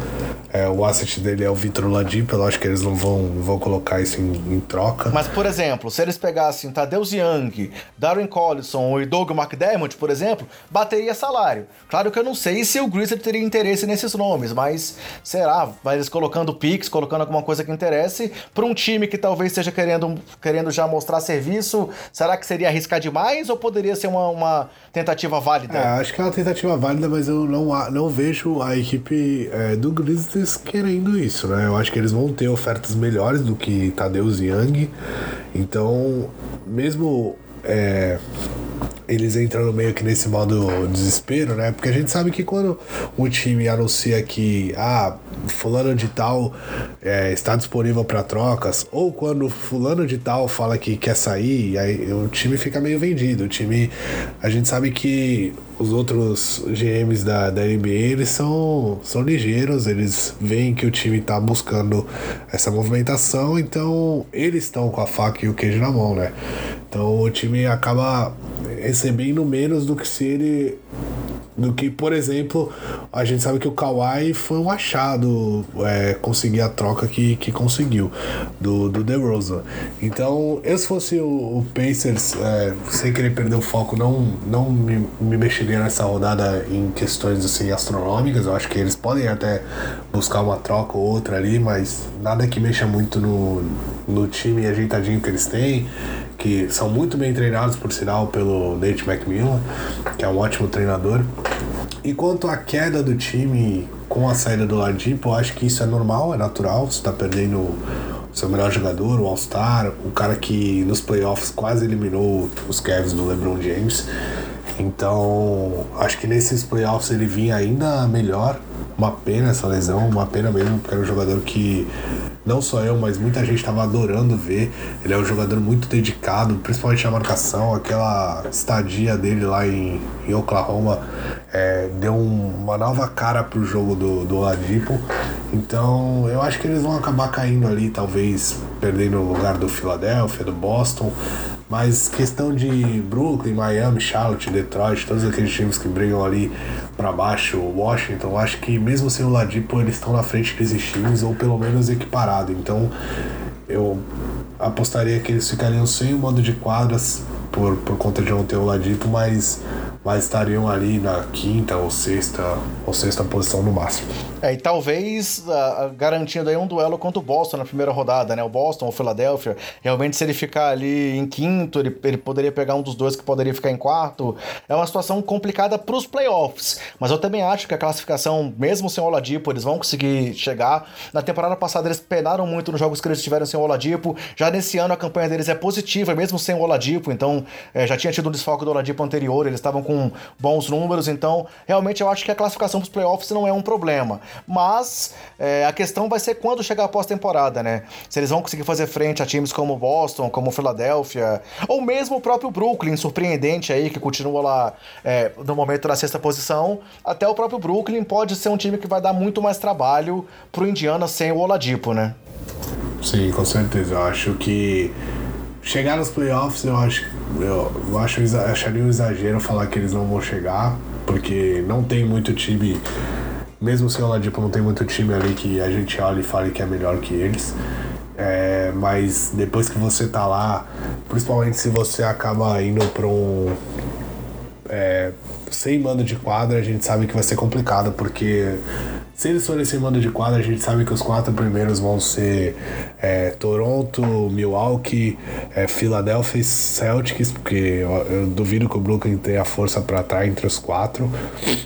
É, o asset dele é o Vitor Ladipo, eu acho que eles não vão, vão colocar isso em, em, troca. Mas, por exemplo, se eles pegassem Tadeusz Young, Darren Collison e Doug McDermott, por exemplo, bateria salário. Claro que eu não sei se o Grizzly teria interesse nesses nomes, mas será? Vai eles colocando picks, colocando alguma coisa que interesse para um time que talvez esteja querendo, querendo já mostrar serviço, será que seria arriscar demais ou poderia ser uma, uma tentativa válida? É, acho que é uma tentativa válida, mas eu não, não vejo a equipe é, do Grizzly querendo isso, né? Eu acho que eles vão ter ofertas melhores do que Tadeusz Young. Então, mesmo é, eles entram meio que nesse modo desespero, né? Porque a gente sabe que quando o time anuncia que ah, fulano de tal é, está disponível para trocas, ou quando fulano de tal fala que quer sair, aí o time fica meio vendido. O time, a gente sabe que os outros GMs da, da NBA eles são, são ligeiros, eles veem que o time está buscando essa movimentação, então eles estão com a faca e o queijo na mão, né? Então o time acaba recebendo menos do que se ele do que, por exemplo, a gente sabe que o Kawhi foi um achado é, conseguir a troca que, que conseguiu do, do DeRozan. Então, eu se fosse o, o Pacers, é, sem querer perder o foco, não, não me, me mexeria nessa rodada em questões assim astronômicas. Eu acho que eles podem até buscar uma troca ou outra ali, mas nada que mexa muito no, no time ajeitadinho que eles têm que são muito bem treinados, por sinal, pelo Nate McMillan, que é um ótimo treinador. E quanto à queda do time com a saída do Ladipo, eu acho que isso é normal, é natural. Você está perdendo o seu melhor jogador, o All-Star, o cara que nos playoffs quase eliminou os Cavs do LeBron James. Então, acho que nesses playoffs ele vinha ainda melhor. Uma pena essa lesão, uma pena mesmo, porque era um jogador que não só eu, mas muita gente estava adorando ver. Ele é um jogador muito dedicado, principalmente na marcação. Aquela estadia dele lá em, em Oklahoma é, deu um, uma nova cara pro jogo do, do Oladipo. Então eu acho que eles vão acabar caindo ali, talvez perdendo o lugar do Philadelphia, do Boston. Mas questão de Brooklyn, Miami, Charlotte, Detroit, todos aqueles times que brigam ali para baixo, Washington, acho que mesmo sem o Ladipo eles estão na frente desses times ou pelo menos equiparados. Então eu apostaria que eles ficariam sem o modo de quadras por, por conta de não ter o Ladipo, mas mas estariam ali na quinta ou sexta ou sexta posição no máximo. É, e talvez uh, garantindo aí um duelo contra o Boston na primeira rodada, né? O Boston ou Philadelphia. Realmente, se ele ficar ali em quinto, ele, ele poderia pegar um dos dois que poderia ficar em quarto. É uma situação complicada para os playoffs. Mas eu também acho que a classificação, mesmo sem o Oladipo, eles vão conseguir chegar. Na temporada passada, eles penaram muito nos jogos que eles tiveram sem o Oladipo. Já nesse ano, a campanha deles é positiva, mesmo sem o Oladipo. Então, é, já tinha tido um desfoque do Oladipo anterior, eles estavam com bons números. Então, realmente, eu acho que a classificação para os playoffs não é um problema. Mas é, a questão vai ser quando chegar a pós-temporada, né? Se eles vão conseguir fazer frente a times como Boston, como Philadelphia, ou mesmo o próprio Brooklyn, surpreendente aí, que continua lá é, no momento na sexta posição. Até o próprio Brooklyn pode ser um time que vai dar muito mais trabalho pro Indiana sem o Oladipo, né? Sim, com certeza. Eu acho que chegar nos playoffs, eu acho, eu, eu acho, acharia um exagero falar que eles não vão chegar, porque não tem muito time mesmo sem o Ladipo, não tem muito time ali que a gente olha e fale que é melhor que eles. É, mas depois que você tá lá, principalmente se você acaba indo para um. É, sem mando de quadra, a gente sabe que vai ser complicado, porque se eles forem sem mando de quadra, a gente sabe que os quatro primeiros vão ser é, Toronto, Milwaukee, é, Philadelphia e Celtics, porque eu, eu, duvido que o Brooklyn tenha força para estar entre os quatro,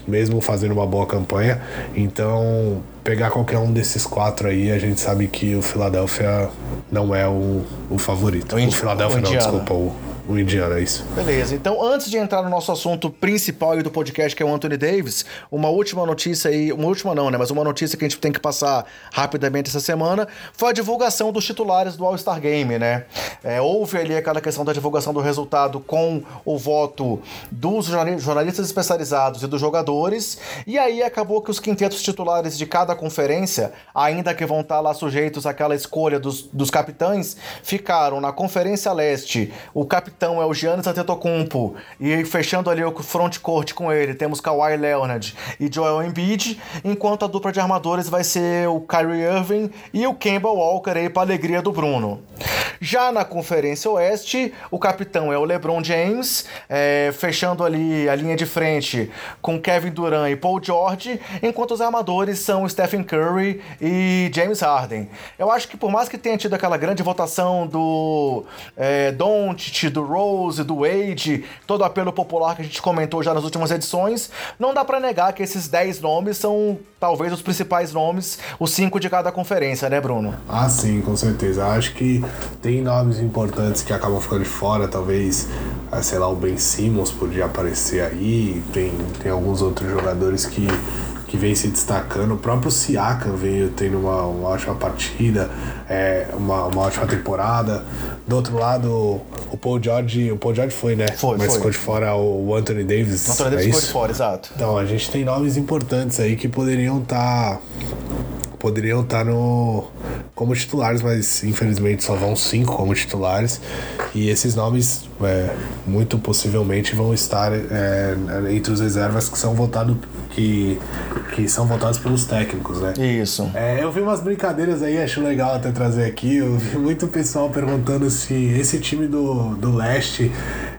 mesmo fazendo uma boa campanha. Então, pegar qualquer um desses quatro aí, a gente sabe que o Philadelphia não é o, o favorito. O, o Philadelphia o não, desculpa, o, o Indiana, é isso. Beleza, então antes de entrar no nosso assunto principal do podcast, que é o Anthony Davis, uma última notícia aí, uma última não, né, mas uma notícia que a gente tem que passar rapidamente essa semana, foi a divulgação dos titulares do All-Star Game, né? É, houve ali aquela questão da divulgação do resultado com o voto dos jornalistas especializados e dos jogadores, e aí acabou que os quintetos titulares de cada conferência, ainda que vão estar lá sujeitos àquela escolha dos, dos capitães, ficaram na Conferência Leste, o capitão capitão é o Giannis Antetokounmpo e fechando ali o front court com ele temos Kawhi Leonard e Joel Embiid, enquanto a dupla de armadores vai ser o Kyrie Irving e o Kemba Walker aí para alegria do Bruno. Já na Conferência Oeste, o capitão é o LeBron James, é, fechando ali a linha de frente com Kevin Durant e Paul George, enquanto os armadores são Stephen Curry e James Harden. Eu acho que por mais que tenha tido aquela grande votação do é, Doncic, do Rose, do Wade, todo o apelo popular que a gente comentou já nas últimas edições, não dá para negar que esses 10 nomes são talvez os principais nomes, os cinco de cada conferência, né, Bruno? Ah, sim, com certeza. Acho que tem nomes importantes que acabam ficando de fora, talvez, ah, sei lá, o Ben Simmons podia aparecer aí, tem, tem alguns outros jogadores que que vem se destacando. O próprio Siakam veio tendo uma, uma ótima partida, é, uma, uma ótima temporada. Do outro lado, o Paul George, o Paul George foi, né? Foi, Mas foi. ficou de fora o Anthony Davis. O Anthony Davis é ficou de fora, exato. Então, a gente tem nomes importantes aí que poderiam estar. Tá poderiam estar no como titulares, mas infelizmente só vão cinco como titulares. E esses nomes é, muito possivelmente vão estar é, entre os reservas que são votados que, que são votados pelos técnicos, né? Isso. É, eu vi umas brincadeiras aí, acho legal até trazer aqui. Eu vi muito pessoal perguntando se esse time do, do leste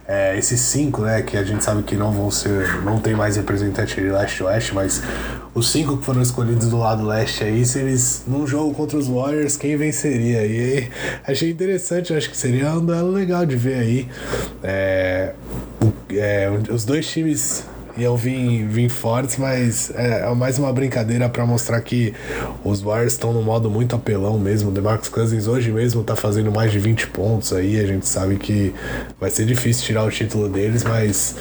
é, esses cinco, né, que a gente sabe que não vão ser, não tem mais representante de leste-oeste, mas os cinco que foram escolhidos do lado leste aí, se eles num jogo contra os Warriors, quem venceria? E aí, achei interessante, acho que seria um duelo legal de ver aí. É, é, os dois times iam vir, vir fortes, mas é, é mais uma brincadeira para mostrar que os Warriors estão no modo muito apelão mesmo. O DeMarcus Cousins hoje mesmo tá fazendo mais de 20 pontos aí, a gente sabe que vai ser difícil tirar o título deles, mas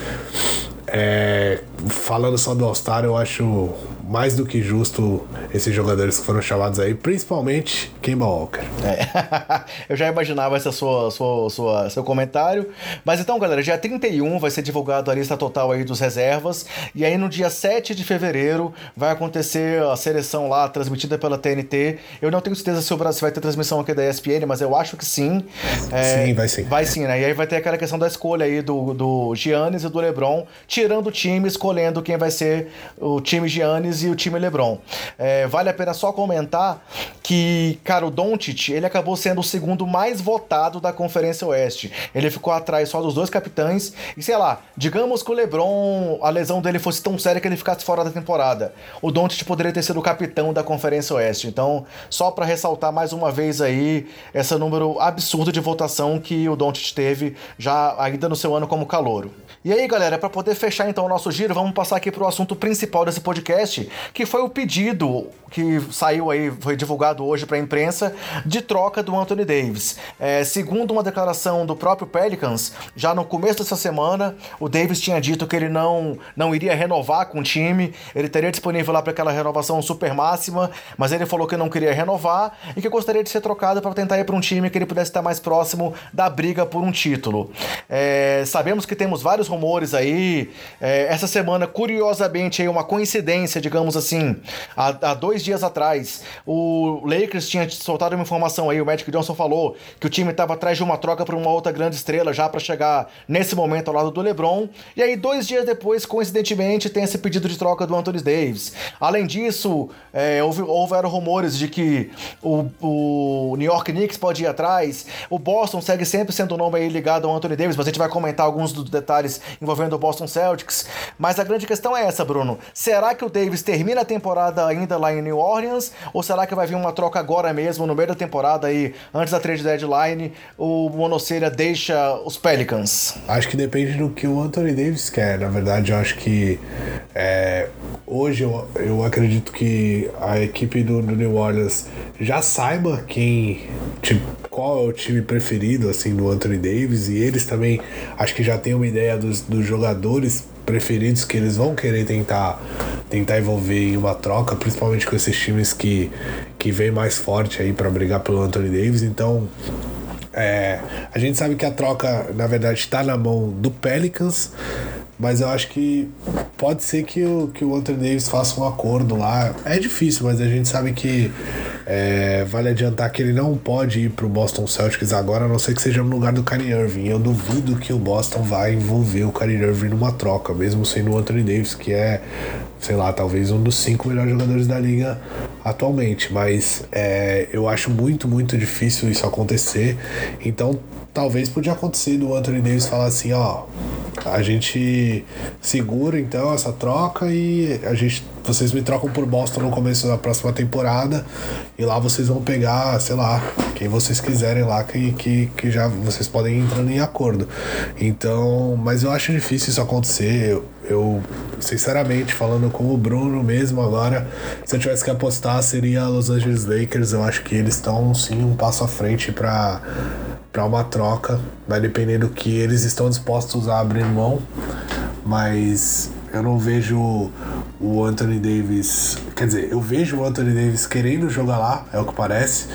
é, falando só do All-Star, eu acho mais do que justo esses jogadores que foram chamados aí, principalmente Kemba Walker. É. eu já imaginava essa sua, sua, sua, seu comentário. Mas então, galera, dia 31 vai ser divulgado a lista total aí dos reservas. E aí no dia 7 de fevereiro vai acontecer a seleção lá, transmitida pela TNT. Eu não tenho certeza se o Brasil vai ter transmissão aqui da ESPN, mas eu acho que sim. É, sim, vai sim. Vai sim, né? E aí vai ter aquela questão da escolha aí do, do Giannis e do LeBron, tirando o time, escolhendo quem vai ser o time Giannis e o time LeBron. É, vale a pena só comentar que, cara, o Doncic, ele acabou sendo o segundo mais votado da Conferência Oeste. Ele ficou atrás só dos dois capitães e, sei lá, digamos que o LeBron, a lesão dele fosse tão séria que ele ficasse fora da temporada. O Doncic poderia ter sido o capitão da Conferência Oeste. Então, só para ressaltar mais uma vez aí esse número absurdo de votação que o Doncic teve já ainda no seu ano como calouro. E aí, galera, para poder fechar então o nosso giro, vamos passar aqui para o assunto principal desse podcast, que foi o pedido que saiu aí, foi divulgado hoje para a imprensa, de troca do Anthony Davis. É, segundo uma declaração do próprio Pelicans, já no começo dessa semana, o Davis tinha dito que ele não, não iria renovar com o time, ele teria disponível lá para aquela renovação super máxima, mas ele falou que não queria renovar e que gostaria de ser trocado para tentar ir para um time que ele pudesse estar mais próximo da briga por um título. É, sabemos que temos vários rumores aí. É, essa semana, curiosamente, aí uma coincidência, digamos assim, há, há dois dias atrás, o Lakers tinha soltado uma informação aí, o Magic Johnson falou que o time estava atrás de uma troca para uma outra grande estrela já para chegar nesse momento ao lado do LeBron. E aí, dois dias depois, coincidentemente, tem esse pedido de troca do Anthony Davis. Além disso, é, houve, houveram rumores de que o, o New York Knicks pode ir atrás. O Boston segue sempre sendo o nome aí ligado ao Anthony Davis, mas a gente vai comentar alguns dos detalhes envolvendo o Boston Celtics. Mas a grande questão é essa, Bruno. Será que o Davis termina a temporada ainda lá em New Orleans? Ou será que vai vir uma troca agora mesmo, no meio da temporada aí, antes da trade deadline, o Monocelha deixa os Pelicans? Acho que depende do que o Anthony Davis quer. Na verdade, eu acho que é, hoje eu, eu acredito que a equipe do, do New Orleans já saiba quem. Tipo, qual é o time preferido assim do Anthony Davis e eles também acho que já têm uma ideia dos, dos jogadores preferidos que eles vão querer tentar tentar envolver em uma troca, principalmente com esses times que que vem mais forte aí para brigar pelo Anthony Davis. Então, é, a gente sabe que a troca, na verdade, está na mão do Pelicans, mas eu acho que pode ser que o, que o Anthony Davis faça um acordo lá. É difícil, mas a gente sabe que é, vale adiantar que ele não pode ir para o Boston Celtics agora, a não ser que seja no lugar do Kyrie Irving. Eu duvido que o Boston vai envolver o Kyrie Irving numa troca, mesmo sendo o Anthony Davis, que é, sei lá, talvez um dos cinco melhores jogadores da liga atualmente. Mas é, eu acho muito, muito difícil isso acontecer. Então talvez podia acontecer do Anthony Davis falar assim, ó, a gente segura então essa troca e a gente vocês me trocam por Boston no começo da próxima temporada e lá vocês vão pegar, sei lá, quem vocês quiserem lá que, que, que já vocês podem ir entrando em acordo. Então, mas eu acho difícil isso acontecer. Eu, eu sinceramente, falando com o Bruno mesmo agora, se eu tivesse que apostar, seria Los Angeles Lakers. Eu acho que eles estão sim um passo à frente para para uma troca, vai depender do que eles estão dispostos a abrir mão, mas eu não vejo o Anthony Davis, quer dizer, eu vejo o Anthony Davis querendo jogar lá, é o que parece,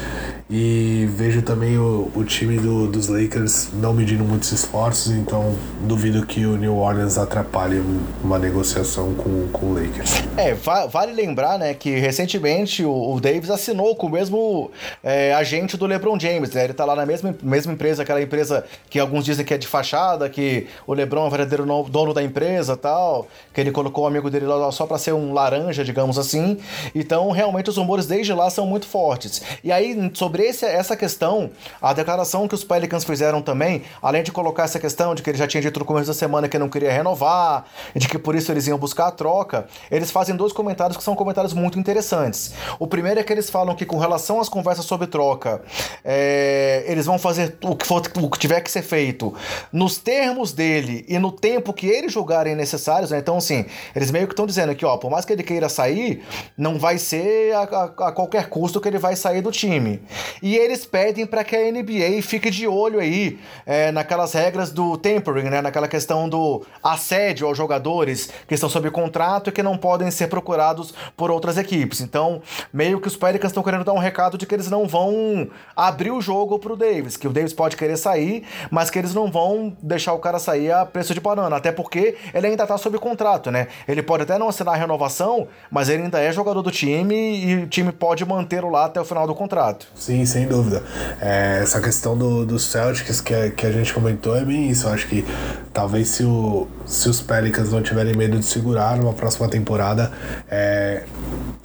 e vejo também o, o time do, dos Lakers não medindo muitos esforços, então duvido que o New Orleans atrapalhe uma negociação com, com o Lakers. É, va vale lembrar né, que recentemente o, o Davis assinou com o mesmo é, agente do LeBron James, né? Ele tá lá na mesma, mesma empresa, aquela empresa que alguns dizem que é de fachada, que o LeBron é o verdadeiro dono da empresa tal, que ele colocou o amigo dele lá só para ser um laranja, digamos assim. Então, realmente, os rumores desde lá são muito fortes. E aí, sobre sobre esse, essa questão, a declaração que os Pelicans fizeram também, além de colocar essa questão de que ele já tinha dito no começo da semana que não queria renovar, de que por isso eles iam buscar a troca, eles fazem dois comentários que são comentários muito interessantes. O primeiro é que eles falam que com relação às conversas sobre troca, é, eles vão fazer o que, for, o que tiver que ser feito nos termos dele e no tempo que eles julgarem necessários, né? Então, assim, eles meio que estão dizendo que, ó, por mais que ele queira sair, não vai ser a, a, a qualquer custo que ele vai sair do time. E eles pedem para que a NBA fique de olho aí é, naquelas regras do tempering, né? Naquela questão do assédio aos jogadores que estão sob contrato e que não podem ser procurados por outras equipes. Então, meio que os Pelicans estão querendo dar um recado de que eles não vão abrir o jogo pro Davis, que o Davis pode querer sair, mas que eles não vão deixar o cara sair a preço de banana, até porque ele ainda tá sob contrato, né? Ele pode até não assinar a renovação, mas ele ainda é jogador do time e o time pode mantê-lo lá até o final do contrato. Sim, Sim, sem dúvida. É, essa questão do, do Celtics que, a, que a gente comentou é bem isso. Eu acho que talvez se, o, se os Pelicans não tiverem medo de segurar numa próxima temporada, é,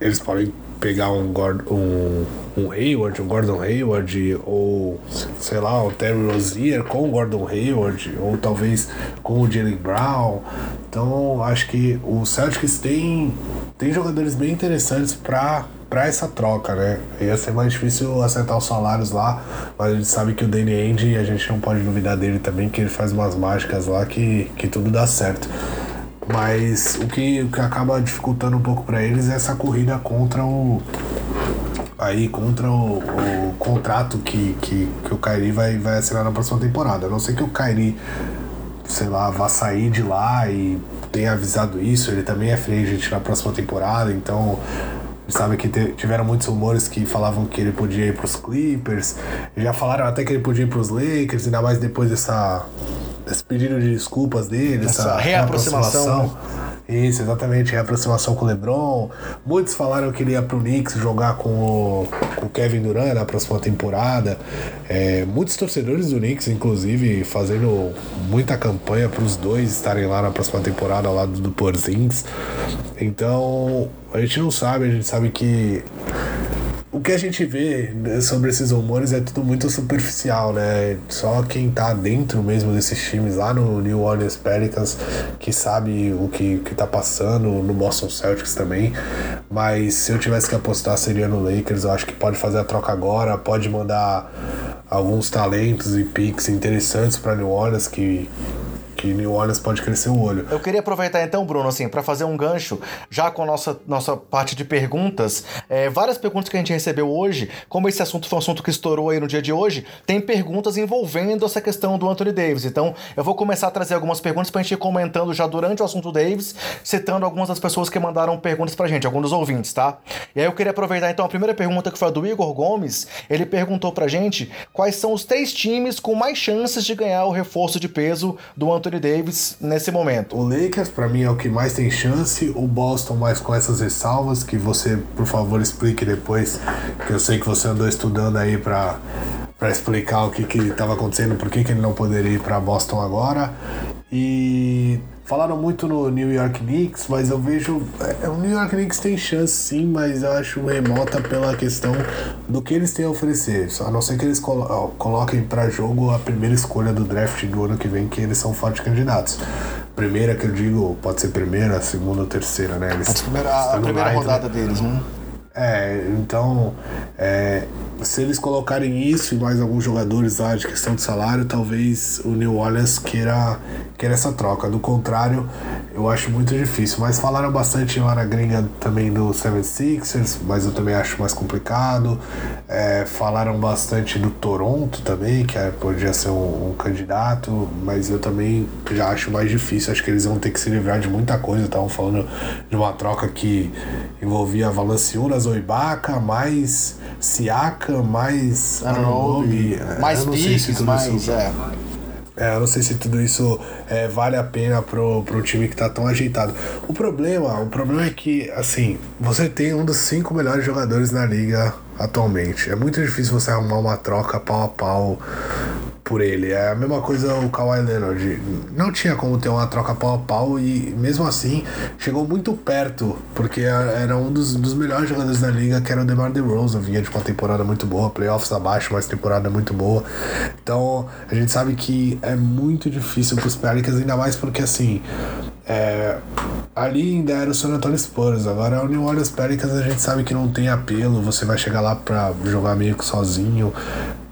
eles podem pegar um, um, um Hayward, um Gordon Hayward, ou sei lá, o Terry Rozier com o Gordon Hayward, ou talvez com o Jalen Brown. Então acho que o Celtics tem, tem jogadores bem interessantes para para essa troca, né? Ia ser mais difícil acertar os salários lá, mas a gente sabe que o Danny Ainge, a gente não pode duvidar dele também, que ele faz umas mágicas lá que, que tudo dá certo. Mas o que, o que acaba dificultando um pouco para eles é essa corrida contra o aí contra o, o contrato que, que, que o Kairi vai, vai assinar na próxima temporada. A não ser que o Kairi, sei lá, vá sair de lá e tenha avisado isso, ele também é free agent na próxima temporada, então sabe que tiveram muitos rumores que falavam que ele podia ir para os Clippers, já falaram até que ele podia ir para os Lakers, ainda mais depois dessa, desse pedido de desculpas dele, essa, essa reaproximação. Isso, exatamente, reaproximação com o LeBron. Muitos falaram que ele ia pro Knicks jogar com o, com o Kevin Durant na próxima temporada. É, muitos torcedores do Knicks, inclusive, fazendo muita campanha para os dois estarem lá na próxima temporada ao lado do Porzingis. Então, a gente não sabe, a gente sabe que o que a gente vê sobre esses rumores é tudo muito superficial, né? Só quem tá dentro mesmo desses times lá no New Orleans Pelicans que sabe o que, que tá passando, no Boston Celtics também. Mas se eu tivesse que apostar seria no Lakers, eu acho que pode fazer a troca agora, pode mandar alguns talentos e picks interessantes para New Orleans que que New Orleans pode crescer o olho. Eu queria aproveitar então, Bruno, assim, para fazer um gancho, já com a nossa, nossa parte de perguntas. É, várias perguntas que a gente recebeu hoje, como esse assunto foi um assunto que estourou aí no dia de hoje, tem perguntas envolvendo essa questão do Anthony Davis. Então, eu vou começar a trazer algumas perguntas pra gente ir comentando já durante o assunto Davis, citando algumas das pessoas que mandaram perguntas pra gente, alguns dos ouvintes, tá? E aí eu queria aproveitar então a primeira pergunta que foi a do Igor Gomes. Ele perguntou pra gente quais são os três times com mais chances de ganhar o reforço de peso do Anthony Anthony Davis nesse momento. O Lakers, para mim, é o que mais tem chance. O Boston, mais com essas ressalvas, que você, por favor, explique depois, que eu sei que você andou estudando aí para para explicar o que estava acontecendo, por que, que ele não poderia ir para Boston agora. E Falaram muito no New York Knicks, mas eu vejo. É, o New York Knicks tem chance sim, mas eu acho remota pela questão do que eles têm a oferecer. A não ser que eles colo coloquem para jogo a primeira escolha do draft do ano que vem, que eles são fortes candidatos. Primeira que eu digo, pode ser primeira, segunda ou terceira, né? Eles a primeira, a primeira rodada deles, né? É, então, é, se eles colocarem isso e mais alguns jogadores lá de questão de salário, talvez o New Orleans queira, queira essa troca. Do contrário, eu acho muito difícil. Mas falaram bastante lá na gringa também do 76ers, mas eu também acho mais complicado. É, falaram bastante do Toronto também, que é, podia ser um, um, candidato, mas eu também já acho mais difícil. Acho que eles vão ter que se livrar de muita coisa. Estavam falando de uma troca que envolvia Valanciunas, Oibaka, mais Siaka, mais Anunobi, mais Picks, mais... É. É, eu não sei se tudo isso é, vale a pena pro, pro time que tá tão ajeitado. O problema, o problema é que, assim, você tem um dos cinco melhores jogadores na liga atualmente. É muito difícil você arrumar uma troca pau a pau por ele. É a mesma coisa o Kawhi Leonard. Não tinha como ter uma troca pau a pau e mesmo assim chegou muito perto, porque era um dos, dos melhores jogadores da liga, que era o DeMar DeRozan, vinha de uma temporada muito boa, playoffs abaixo, mas temporada muito boa. Então, a gente sabe que é muito difícil pros Pelicans, ainda mais porque assim, é, ali ainda era o San Antonio Spurs, agora é o New Orleans Pelicans, a gente sabe que não tem apelo, você vai chegar lá pra jogar meio que sozinho,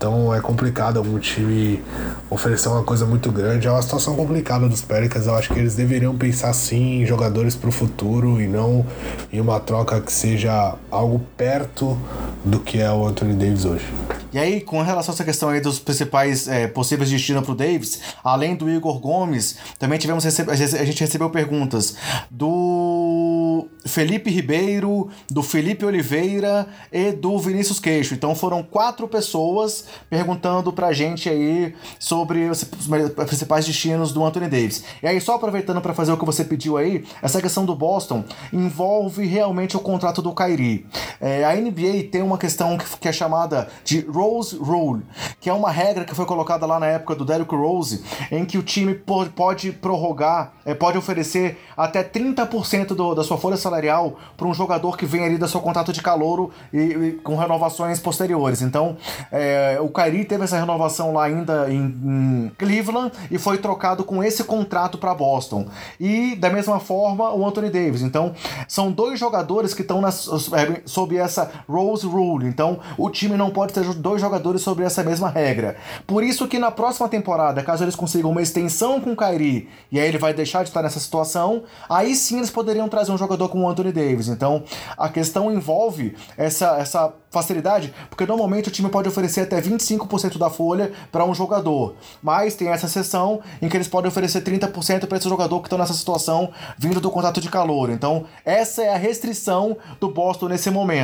então é complicado algum time oferecer uma coisa muito grande. É uma situação complicada dos Pelicans. Eu acho que eles deveriam pensar sim em jogadores para o futuro e não em uma troca que seja algo perto do que é o Anthony Davis hoje. E aí, com relação a essa questão aí dos principais é, possíveis destinos para o Davis, além do Igor Gomes, também tivemos a gente recebeu perguntas do Felipe Ribeiro, do Felipe Oliveira e do Vinícius Queixo. Então foram quatro pessoas perguntando pra gente aí sobre os principais destinos do Anthony Davis. E aí, só aproveitando para fazer o que você pediu aí, essa questão do Boston envolve realmente o contrato do Kyrie. É, a NBA tem uma questão que, que é chamada de Rose Rule, que é uma regra que foi colocada lá na época do Derrick Rose, em que o time pode prorrogar, é, pode oferecer até 30% do, da sua folha salarial para um jogador que vem ali da seu contrato de calouro e, e com renovações posteriores. Então, é, o Kyrie teve essa renovação lá ainda em, em Cleveland e foi trocado com esse contrato para Boston. E da mesma forma o Anthony Davis. Então, são dois jogadores que estão é, sob essa Rose Rule. Então, o time não pode ter dois jogadores sobre essa mesma regra. Por isso que na próxima temporada, caso eles consigam uma extensão com o Kyrie e aí ele vai deixar de estar nessa situação, aí sim eles poderiam trazer um jogador como o Anthony Davis. Então, a questão envolve essa, essa facilidade, porque normalmente o time pode oferecer até 25% da folha para um jogador, mas tem essa exceção em que eles podem oferecer 30% para esse jogador que está nessa situação vindo do contrato de calor. Então, essa é a restrição do Boston nesse momento.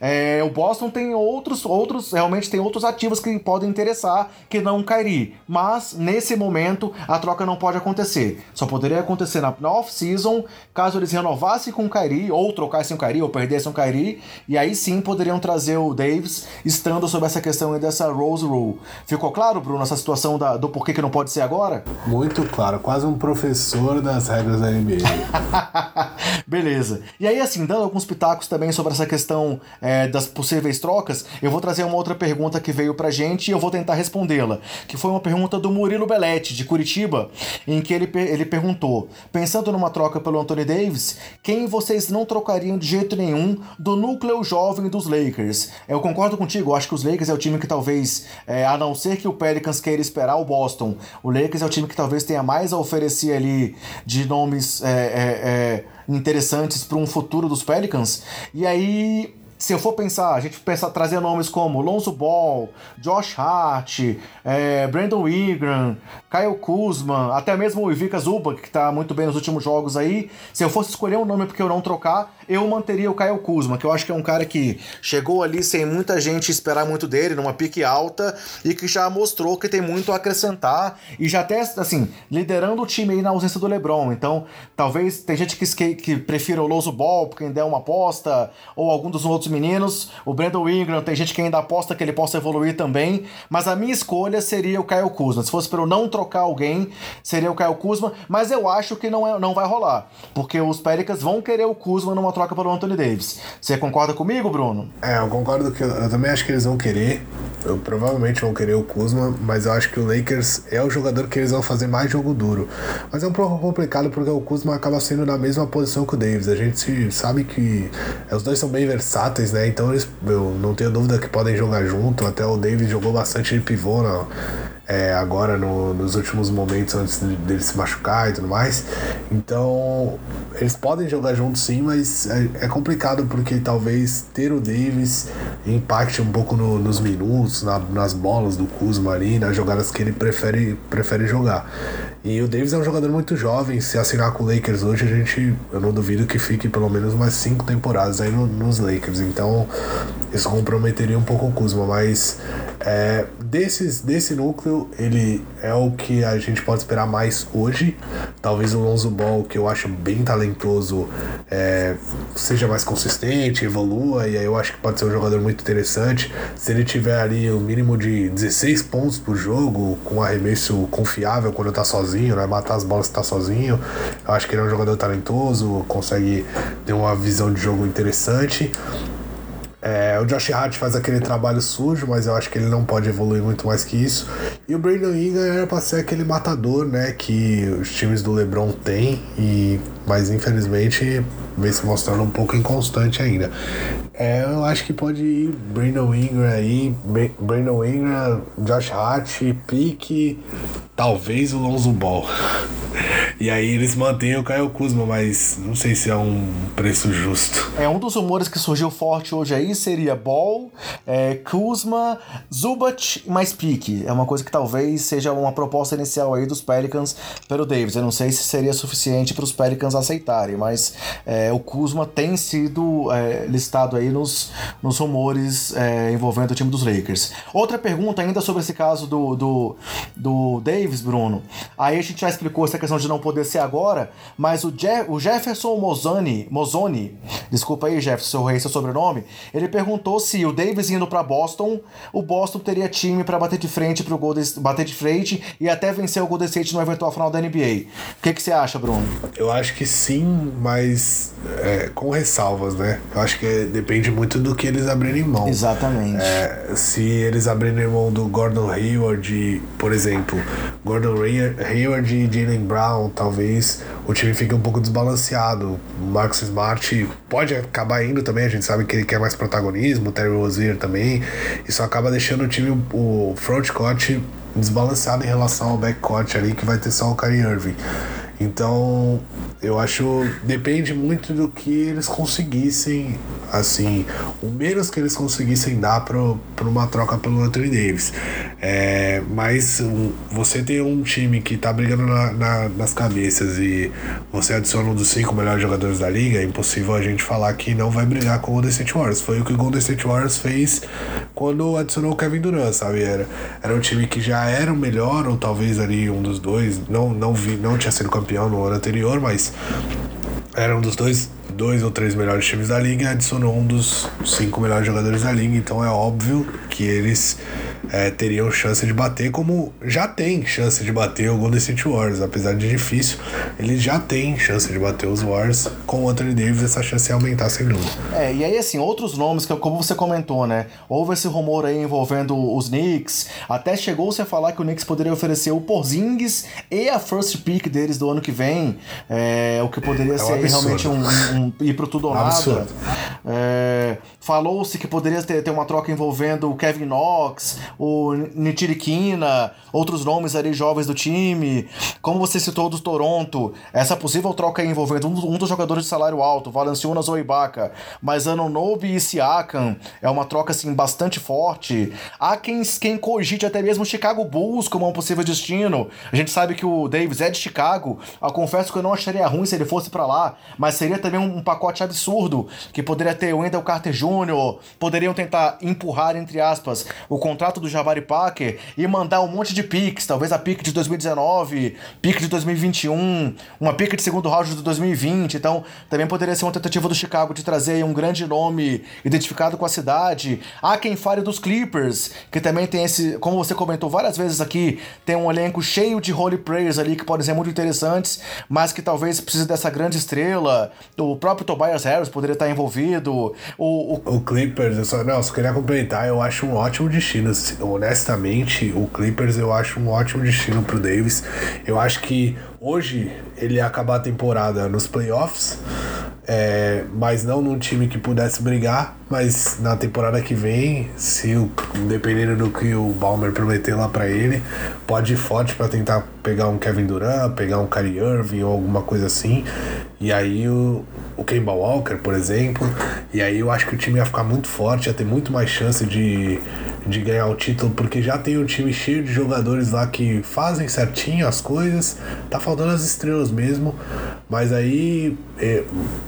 É, o Boston tem outros, outros, realmente tem outros ativos que podem interessar que não o Kyrie, mas nesse momento a troca não pode acontecer. Só poderia acontecer na, na off-season, caso eles renovassem com o Kyrie, ou trocassem o Kyrie, ou perdessem o Kyrie, e aí sim poderiam trazer trazer o Davis estando sobre essa questão dessa Rose Rule. Ficou claro, Bruno, essa situação da, do porquê que não pode ser agora? Muito claro, quase um professor das regras da NBA. Beleza. E aí, assim, dando alguns pitacos também sobre essa questão é, das possíveis trocas, eu vou trazer uma outra pergunta que veio pra gente e eu vou tentar respondê-la. Que foi uma pergunta do Murilo Belletti, de Curitiba, em que ele, ele perguntou: pensando numa troca pelo Anthony Davis, quem vocês não trocariam de jeito nenhum do núcleo jovem dos Lakers? Eu concordo contigo, acho que os Lakers é o time que talvez, é, a não ser que o Pelicans queira esperar o Boston, o Lakers é o time que talvez tenha mais a oferecer ali de nomes é, é, é interessantes para um futuro dos Pelicans. E aí se eu for pensar, a gente pensar, trazer nomes como Lonzo Ball, Josh Hart, é, Brandon Ingram, Kyle Kuzma, até mesmo o Ivica Zubac, que está muito bem nos últimos jogos aí. Se eu fosse escolher um nome porque eu não trocar, eu manteria o Kyle Kuzma, que eu acho que é um cara que chegou ali sem muita gente esperar muito dele, numa pique alta, e que já mostrou que tem muito a acrescentar, e já até, assim, liderando o time aí na ausência do LeBron. Então, talvez tem gente que, que prefira o Lonzo Ball, quem der uma aposta, ou algum dos outros meninos. O Brandon Ingram, tem gente que ainda aposta que ele possa evoluir também. Mas a minha escolha seria o Kyle Kuzma. Se fosse para eu não trocar alguém, seria o Kyle Kuzma. Mas eu acho que não, é, não vai rolar. Porque os Pelicans vão querer o Kuzma numa troca pelo Anthony Davis. Você concorda comigo, Bruno? É, eu concordo que eu, eu também acho que eles vão querer. Eu provavelmente vão querer o Kuzma, mas eu acho que o Lakers é o jogador que eles vão fazer mais jogo duro. Mas é um pouco complicado porque o Kuzma acaba sendo na mesma posição que o Davis. A gente sabe que os dois são bem versáteis né? Então eles, eu não tenho dúvida que podem jogar junto. Até o David jogou bastante de pivô né? É, agora no, nos últimos momentos antes dele se machucar e tudo mais. Então eles podem jogar juntos sim, mas é, é complicado porque talvez ter o Davis impacte um pouco no, nos minutos, na, nas bolas do Kuzma ali, nas jogadas que ele prefere, prefere jogar. E o Davis é um jogador muito jovem. Se assinar com o Lakers hoje, a gente, eu não duvido que fique pelo menos umas cinco temporadas aí no, nos Lakers. Então, isso comprometeria um pouco o Kuzma. Mas é, desses, desse núcleo, ele é o que a gente pode esperar mais hoje. Talvez o Lonzo Ball, que eu acho bem talentoso, é, seja mais consistente, evolua. E aí eu acho que pode ser um jogador muito interessante. Se ele tiver ali o mínimo de 16 pontos por jogo, com arremesso confiável quando tá sozinho, né? Matar as bolas que tá sozinho. Eu acho que ele é um jogador talentoso, consegue ter uma visão de jogo interessante. É, o Josh Hart faz aquele trabalho sujo, mas eu acho que ele não pode evoluir muito mais que isso. E o Brandon Ingram era pra ser aquele matador, né? Que os times do LeBron têm, e, mas infelizmente vem se mostrando um pouco inconstante ainda. É, eu acho que pode ir Brandon Ingram aí, Brandon Ingram, Josh Hart, Pique, talvez o Lonzo Ball. E aí eles mantêm o Caio Kuzma, mas não sei se é um preço justo. É um dos rumores que surgiu forte hoje aí seria Ball, é, Kuzma, Zubat mais Pique. É uma coisa que talvez seja uma proposta inicial aí dos Pelicans pelo Davis. Eu não sei se seria suficiente para os Pelicans aceitarem, mas é, o Kuzma tem sido é, listado aí nos, nos rumores é, envolvendo o time dos Lakers. Outra pergunta ainda sobre esse caso do, do, do Davis, Bruno. Aí a gente já explicou essa questão de não poder ser agora, mas o, Je o Jefferson Mozani, Mozoni, desculpa aí, Jefferson, eu errei seu sobrenome, ele perguntou se o Davis indo para Boston, o Boston teria time para bater de frente pro Golden, bater de frente e até vencer o Golden State no eventual final da NBA. O que, que você acha, Bruno? Eu acho que sim, mas é, com ressalvas, né? Eu acho que depende muito do que eles abrirem mão. Exatamente. É, se eles abrirem mão do Gordon Hayward, por exemplo, Gordon Hayward e Jalen Brown, talvez o time fique um pouco desbalanceado. O Marcus Smart pode acabar indo também, a gente sabe que ele quer mais protagonismo, o Terry Rozier também. Isso acaba deixando o time, o frontcourt desbalanceado em relação ao backcourt ali, que vai ter só o Kyrie Irving. Então, eu acho depende muito do que eles conseguissem, assim, o menos que eles conseguissem dar para uma troca pelo Anthony Davis. É, mas você tem um time que tá brigando na, na, nas cabeças e você adiciona um dos cinco melhores jogadores da liga, é impossível a gente falar que não vai brigar com o Golden State Warriors. Foi o que o Golden State Warriors fez quando adicionou o Kevin Durant, sabe? Era, era um time que já era o melhor, ou talvez ali um dos dois, não, não, vi, não tinha sido campeão no ano anterior, mas era um dos dois, dois ou três melhores times da liga e adicionou um dos cinco melhores jogadores da liga, então é óbvio que eles é, teriam chance de bater, como já tem chance de bater o Golden State Warriors, apesar de difícil, eles já têm chance de bater os Warriors. Com o Anthony Davis, essa chance é aumentar sem dúvida. É, e aí assim, outros nomes que, como você comentou, né? Houve esse rumor aí envolvendo os Knicks, até chegou-se a falar que o Knicks poderia oferecer o Porzingis e a first pick deles do ano que vem, é, o que poderia é um ser absurdo. realmente um, um, um, ir pro tudo ou nada. É, Falou-se que poderia ter, ter uma troca envolvendo o Kevin Knox, o Nitiriquina, outros nomes ali jovens do time. Como você citou do Toronto, essa possível troca envolvendo um, um dos jogadores de salário alto, Valanciunas ou Ibaka, mas Anunobi e Siakam é uma troca assim bastante forte. Há quem, quem cogite até mesmo o Chicago Bulls como um possível destino. A gente sabe que o Davis é de Chicago. Eu confesso que eu não acharia ruim se ele fosse para lá, mas seria também um, um pacote absurdo que poderia ter o Wendell Carter Jr poderiam tentar empurrar, entre aspas, o contrato do Jabari Parker e mandar um monte de picks, talvez a pick de 2019, pick de 2021, uma pick de segundo round de 2020. Então, também poderia ser uma tentativa do Chicago de trazer um grande nome identificado com a cidade. Há quem fale dos Clippers, que também tem esse, como você comentou várias vezes aqui, tem um elenco cheio de role players ali que podem ser muito interessantes, mas que talvez precise dessa grande estrela. O próprio Tobias Harris poderia estar envolvido. O, o o Clippers, eu só, não, só queria complementar, eu acho um ótimo destino. Honestamente, o Clippers eu acho um ótimo destino pro Davis. Eu acho que hoje ele ia acabar a temporada nos playoffs, é, mas não num time que pudesse brigar. Mas na temporada que vem, se o, dependendo do que o Balmer prometeu lá para ele, pode ir forte para tentar pegar um Kevin Durant, pegar um Kyrie Irving ou alguma coisa assim. E aí o, o Kemba Walker, por exemplo. E aí eu acho que o time ia ficar muito forte, ia ter muito mais chance de, de ganhar o título, porque já tem um time cheio de jogadores lá que fazem certinho as coisas. Tá faltando as estrelas mesmo. Mas aí é,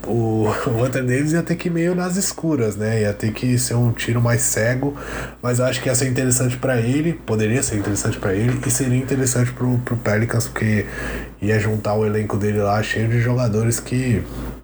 o, o Anthony Davis ia ter que ir meio nas escuras, né? Ia ter que ser um tiro mais cego. Mas eu acho que ia ser interessante para ele, poderia ser interessante para ele, e seria interessante pro, pro Pelicans, porque ia juntar o elenco dele lá cheio de jogadores que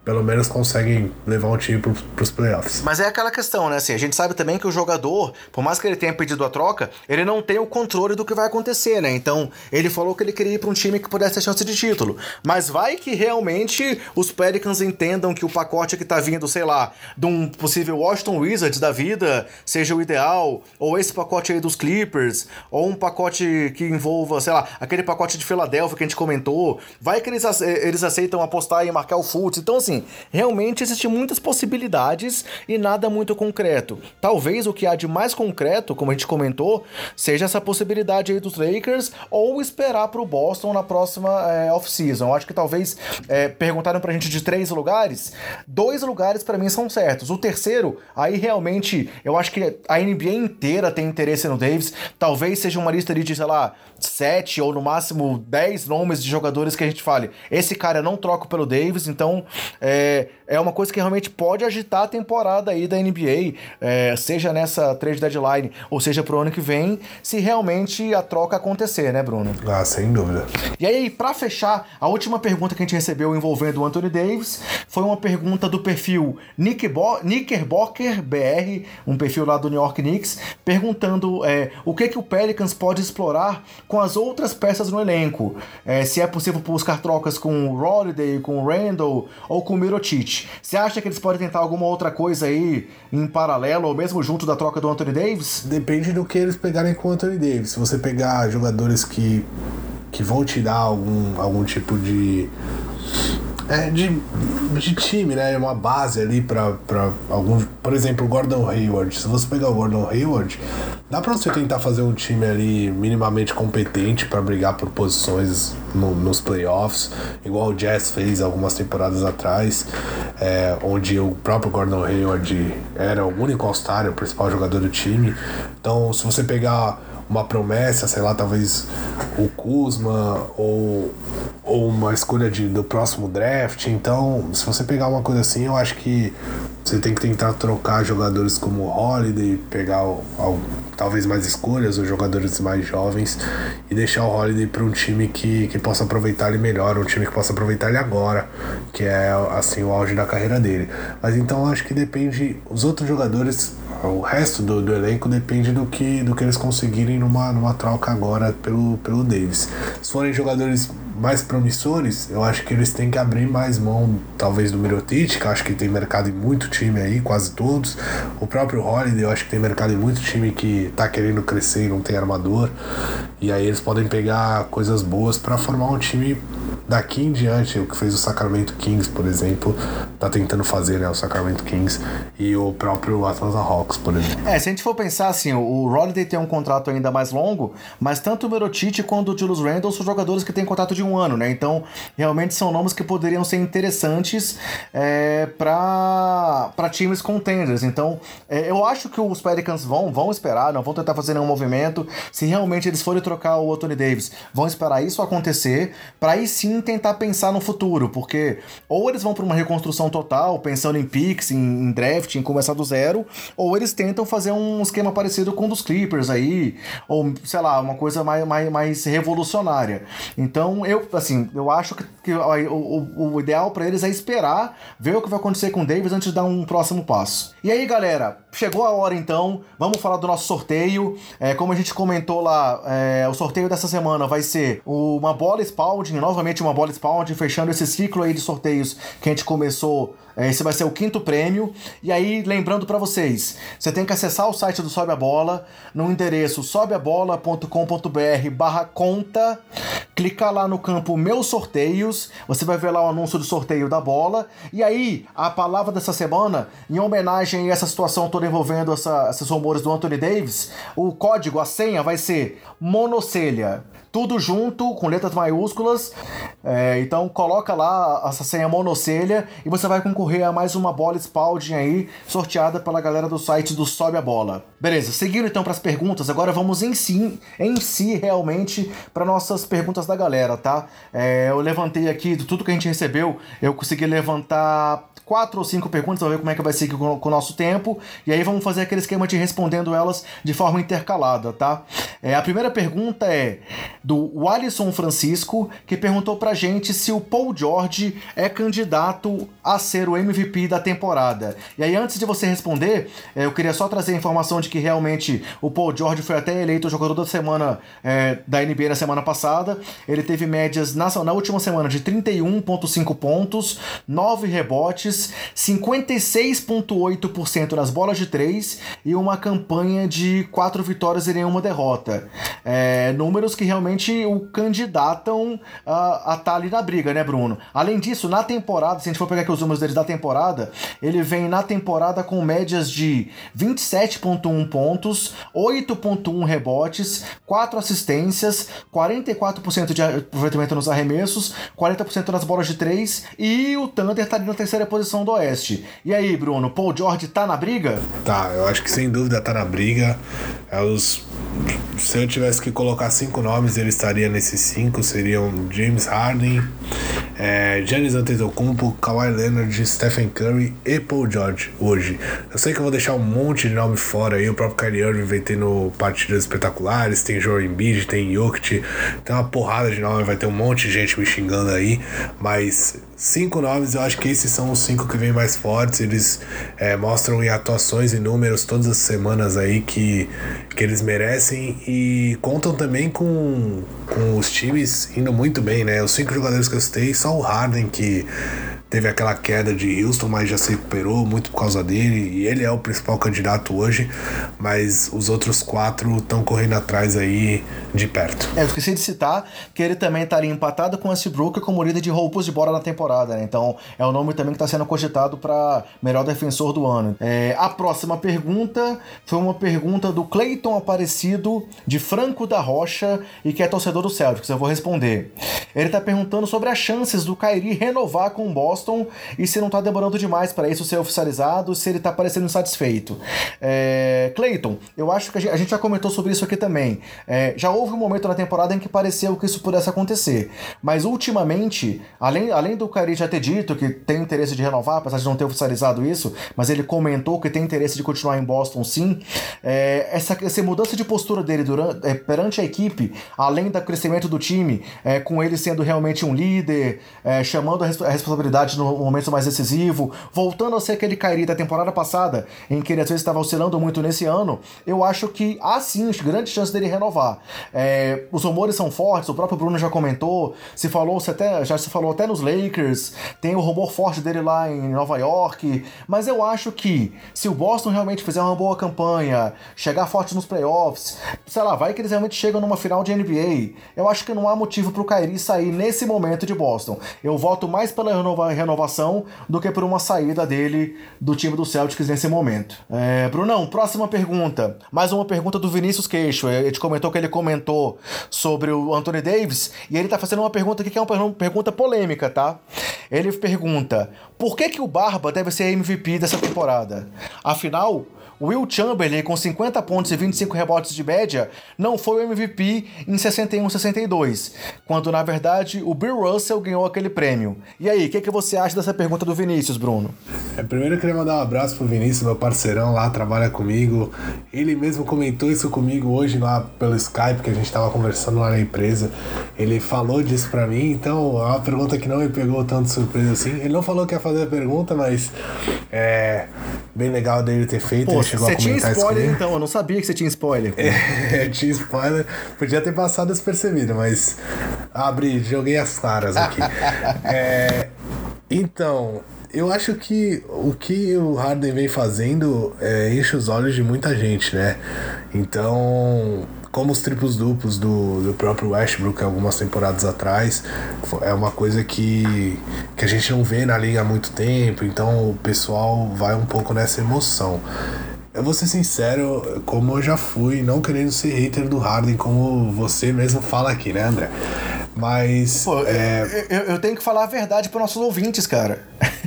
pelo menos conseguem levar um time pro, pros playoffs. Mas é aquela questão, né? Assim, a gente sabe também que o jogador, por mais que ele tenha pedido a troca, ele não tem o controle do que vai acontecer, né? Então, ele falou que ele queria ir pra um time que pudesse ter chance de título. Mas vai que realmente os Pelicans entendam que o pacote que tá vindo, sei lá, de um possível Washington Wizards da vida seja o ideal, ou esse pacote aí dos Clippers, ou um pacote que envolva, sei lá, aquele pacote de Filadélfia que a gente comentou. Vai que eles, eles aceitam apostar e marcar o Fultz. Então, assim, realmente existem muitas possibilidades e nada muito concreto. Talvez o que há de mais concreto, como a gente comentou, seja essa possibilidade aí dos Lakers ou esperar para o Boston na próxima é, off-season. Acho que talvez é, perguntaram pra gente de três lugares, dois lugares para mim são certos. O terceiro, aí realmente eu acho que a NBA inteira tem interesse no Davis. Talvez seja uma lista de, sei lá, sete ou no máximo dez nomes de jogadores que a gente fale. Esse cara eu não troco pelo Davis, então é, é uma coisa que realmente pode agitar a temporada aí da NBA, é, seja nessa trade deadline ou seja pro ano que vem, se realmente a troca acontecer, né, Bruno? Ah, sem dúvida. E aí, para fechar, a última pergunta que a gente recebeu envolvendo o Anthony Davis foi uma pergunta do perfil Knickerbocker BR, um perfil lá do New York Knicks, perguntando é, o que que o Pelicans pode explorar com as outras peças no elenco. É, se é possível buscar trocas com o Holiday, com o Randall ou com o Mirotic. Você acha que eles podem tentar alguma outra coisa aí em paralelo ou mesmo junto da troca do Anthony Davis? Depende do que eles pegarem com o Anthony Davis. Se você pegar jogadores que, que vão te dar algum, algum tipo de é, de, de time, né? Uma base ali pra algum. Por exemplo, o Gordon Hayward. Se você pegar o Gordon Hayward, dá pra você tentar fazer um time ali minimamente competente para brigar por posições no, nos playoffs, igual o Jazz fez algumas temporadas atrás, é, onde o próprio Gordon Hayward era o único All-Star, o principal jogador do time. Então, se você pegar uma promessa, sei lá, talvez o Kuzma ou, ou uma escolha de, do próximo draft. Então, se você pegar uma coisa assim, eu acho que você tem que tentar trocar jogadores como o Holiday, pegar talvez mais escolhas, ou jogadores mais jovens, e deixar o Holiday para um time que, que possa aproveitar ele melhor, um time que possa aproveitar ele agora, que é assim o auge da carreira dele. Mas então acho que depende, os outros jogadores o resto do, do elenco depende do que, do que eles conseguirem numa, numa troca agora pelo, pelo Davis. Se forem jogadores mais promissores, eu acho que eles têm que abrir mais mão, talvez, do Mirotic, que eu acho que tem mercado em muito time aí, quase todos. O próprio Holiday, eu acho que tem mercado em muito time que tá querendo crescer e não tem armador. E aí eles podem pegar coisas boas para formar um time daqui em diante, o que fez o Sacramento Kings, por exemplo, tá tentando fazer, né? O Sacramento Kings e o próprio Atlanta Hawks, por exemplo. É, se a gente for pensar assim, o Holiday tem um contrato ainda mais longo, mas tanto o Mirotic quanto o Julius Randle são jogadores que têm contrato de um ano, né? Então, realmente são nomes que poderiam ser interessantes é, para times contenders. Então, é, eu acho que os Pelicans vão, vão esperar, não vão tentar fazer nenhum movimento. Se realmente eles forem trocar o Anthony Davis, vão esperar isso acontecer, para aí sim tentar pensar no futuro, porque ou eles vão para uma reconstrução total, pensando em picks, em, em, draft, em começar do zero, ou eles tentam fazer um esquema parecido com o dos Clippers aí, ou sei lá, uma coisa mais, mais, mais revolucionária. Então, eu, assim, eu acho que, que o, o, o ideal para eles é esperar, ver o que vai acontecer com o Davis antes de dar um próximo passo. E aí, galera, chegou a hora então, vamos falar do nosso sorteio. É, como a gente comentou lá, é, o sorteio dessa semana vai ser uma bola Spalding, novamente uma bola spawn, fechando esse ciclo aí de sorteios que a gente começou. É, esse vai ser o quinto prêmio. E aí, lembrando para vocês, você tem que acessar o site do Sobe a Bola no endereço sobeabola.com.br barra conta. Clicar lá no campo Meus Sorteios, você vai ver lá o anúncio do sorteio da bola. E aí, a palavra dessa semana, em homenagem a essa situação toda envolvendo essa, esses rumores do Anthony Davis, o código, a senha vai ser monocelha tudo junto, com letras maiúsculas. É, então coloca lá essa senha monocelha e você vai concorrer a mais uma bola Spalding aí, sorteada pela galera do site do Sobe a Bola. Beleza, seguindo então para as perguntas, agora vamos em si, em si realmente para nossas perguntas da galera, tá? É, eu levantei aqui de tudo que a gente recebeu, eu consegui levantar quatro ou cinco perguntas, vamos ver como é que vai seguir com, com o nosso tempo. E aí vamos fazer aquele esquema de respondendo elas de forma intercalada, tá? É, a primeira pergunta é do Alisson Francisco, que perguntou pra gente se o Paul George é candidato a ser o MVP da temporada. E aí, antes de você responder, é, eu queria só trazer a informação de que realmente o Paul George foi até eleito jogador da semana é, da NBA na semana passada. Ele teve médias na, na última semana de 31,5 pontos, 9 rebotes 56,8% nas bolas de 3 e uma campanha de 4 vitórias e nenhuma derrota. É, números que realmente o candidatam a, a estar tá ali na briga, né, Bruno? Além disso, na temporada, se a gente for pegar aqui os números dele da temporada, ele vem na temporada com médias de 27,1 pontos, 8,1 rebotes, 4 assistências, 44% de aproveitamento nos arremessos, 40% nas bolas de 3 e o Thunder está ali na terceira posição posição do Oeste. E aí, Bruno, Paul George tá na briga? Tá, eu acho que sem dúvida tá na briga. É os se eu tivesse que colocar cinco nomes, ele estaria nesses cinco. Seriam James Harden, é, Giannis Antetokounmpo, Kawhi Leonard, Stephen Curry e Paul George hoje. Eu sei que eu vou deixar um monte de nome fora aí. O próprio Kyrie Irving vem tendo partidas espetaculares. Tem Joel Embiid, tem Jokic. Tem uma porrada de nomes. Vai ter um monte de gente me xingando aí. Mas cinco nomes, eu acho que esses são os cinco que vêm mais fortes. Eles é, mostram em atuações e números todas as semanas aí que, que eles merecem e contam também com, com os times indo muito bem, né? Os cinco jogadores que eu citei, só o Harden que teve aquela queda de Houston, mas já se recuperou muito por causa dele e ele é o principal candidato hoje, mas os outros quatro estão correndo atrás aí de perto. É, eu esqueci de citar que ele também estaria empatado com o Westbrook como líder de roubos de bola na temporada, né? Então é o nome também que está sendo cogitado para melhor defensor do ano. É, a próxima pergunta foi uma pergunta do Clayton Aparecido de Franco da Rocha e que é torcedor do Celtics. Eu vou responder. Ele está perguntando sobre as chances do Kyrie renovar com o Boston e se não tá demorando demais para isso ser oficializado, se ele tá parecendo insatisfeito. É, Clayton, eu acho que a gente já comentou sobre isso aqui também. É, já houve um momento na temporada em que pareceu que isso pudesse acontecer, mas ultimamente, além, além do Kyrie já ter dito que tem interesse de renovar, apesar de não ter oficializado isso, mas ele comentou que tem interesse de continuar em Boston sim, é, essa, essa mudança de postura dele durante, é, perante a equipe, além do crescimento do time, é, com ele sendo realmente um líder, é, chamando a, a responsabilidade no momento mais decisivo, voltando a ser aquele Kairi da temporada passada, em que ele às vezes estava oscilando muito nesse ano, eu acho que há sim grandes chances dele renovar. É, os rumores são fortes, o próprio Bruno já comentou, se falou se até, já se falou até nos Lakers, tem o rumor forte dele lá em Nova York, mas eu acho que se o Boston realmente fizer uma boa campanha, chegar forte nos playoffs, sei lá, vai que eles realmente chegam numa final de NBA, eu acho que não há motivo para o Kyrie sair nesse momento de Boston. Eu voto mais pela renovar renovação do que por uma saída dele do time do Celtics nesse momento. É, Brunão, próxima pergunta. Mais uma pergunta do Vinícius Queixo. Ele comentou que ele comentou sobre o Anthony Davis e ele tá fazendo uma pergunta aqui que é uma pergunta polêmica, tá? Ele pergunta: por que, que o Barba deve ser MVP dessa temporada? Afinal, Will Chamberlain, com 50 pontos e 25 rebotes de média, não foi o MVP em 61-62, quando na verdade o Bill Russell ganhou aquele prêmio. E aí, o que, que você acha dessa pergunta do Vinícius, Bruno? É, primeiro eu queria mandar um abraço pro Vinícius, meu parceirão lá, trabalha comigo. Ele mesmo comentou isso comigo hoje lá pelo Skype, que a gente tava conversando lá na empresa. Ele falou disso pra mim, então é uma pergunta que não me pegou tanto surpresa assim. Ele não falou que ia fazer a pergunta, mas é bem legal dele ter feito. Pô, chegou você a comentar tinha spoiler então, eu não sabia que você tinha spoiler. É, tinha spoiler, podia ter passado despercebido, mas abri, joguei as caras aqui. é, então, eu acho que o que o Harden vem fazendo é, enche os olhos de muita gente, né? Então, como os triplos duplos do, do próprio Westbrook algumas temporadas atrás, é uma coisa que, que a gente não vê na liga há muito tempo, então o pessoal vai um pouco nessa emoção. Eu vou ser sincero, como eu já fui, não querendo ser hater do Harden, como você mesmo fala aqui, né, André? Mas. Pô, é... eu, eu tenho que falar a verdade para nossos ouvintes, cara.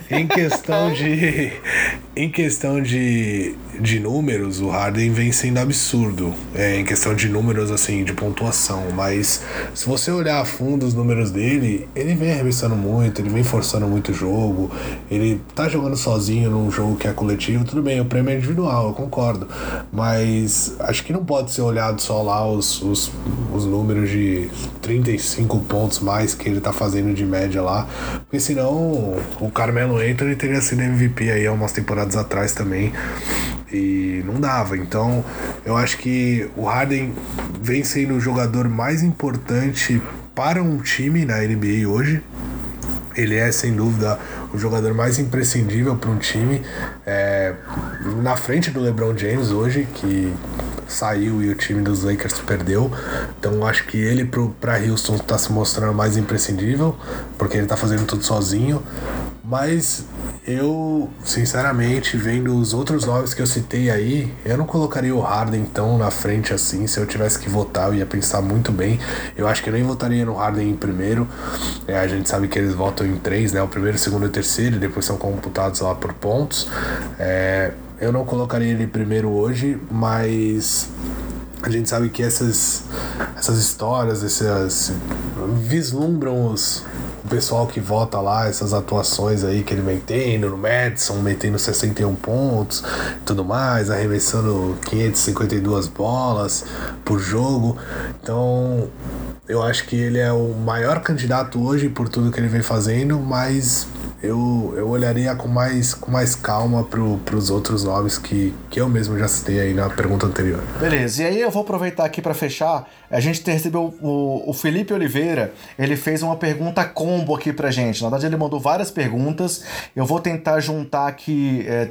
Em questão de. em questão de, de números, o Harden vem sendo absurdo. É, em questão de números, assim, de pontuação. Mas se você olhar a fundo os números dele, ele vem arremessando muito, ele vem forçando muito o jogo. Ele tá jogando sozinho num jogo que é coletivo, tudo bem, o prêmio é individual, eu concordo. Mas acho que não pode ser olhado só lá os, os, os números de 35 pontos mais que ele tá fazendo de média lá. Porque senão o Carmelo Anthony teria sido MVP aí há umas temporadas atrás também. E não dava. Então, eu acho que o Harden vem sendo o jogador mais importante para um time na NBA hoje. Ele é sem dúvida o jogador mais imprescindível para um time. É, na frente do LeBron James hoje, que saiu e o time dos Lakers perdeu. Então acho que ele para Houston está se mostrando mais imprescindível, porque ele está fazendo tudo sozinho. Mas eu, sinceramente, vendo os outros nomes que eu citei aí, eu não colocaria o Harden tão na frente assim. Se eu tivesse que votar, eu ia pensar muito bem. Eu acho que eu nem votaria no Harden em primeiro. É, a gente sabe que eles votam em três, né? O primeiro, o segundo e o terceiro, e depois são computados lá por pontos. É, eu não colocaria ele primeiro hoje, mas a gente sabe que essas, essas histórias, essas vislumbram os, pessoal que vota lá, essas atuações aí que ele vem tendo, no Madison, metendo 61 pontos tudo mais, arremessando 552 bolas por jogo. Então, eu acho que ele é o maior candidato hoje por tudo que ele vem fazendo, mas eu, eu olharia com mais, com mais calma para os outros nomes que, que eu mesmo já citei aí na pergunta anterior. Beleza, e aí eu vou aproveitar aqui para fechar. A gente recebeu o, o Felipe Oliveira, ele fez uma pergunta combo aqui pra gente. Na verdade, ele mandou várias perguntas. Eu vou tentar juntar aqui é,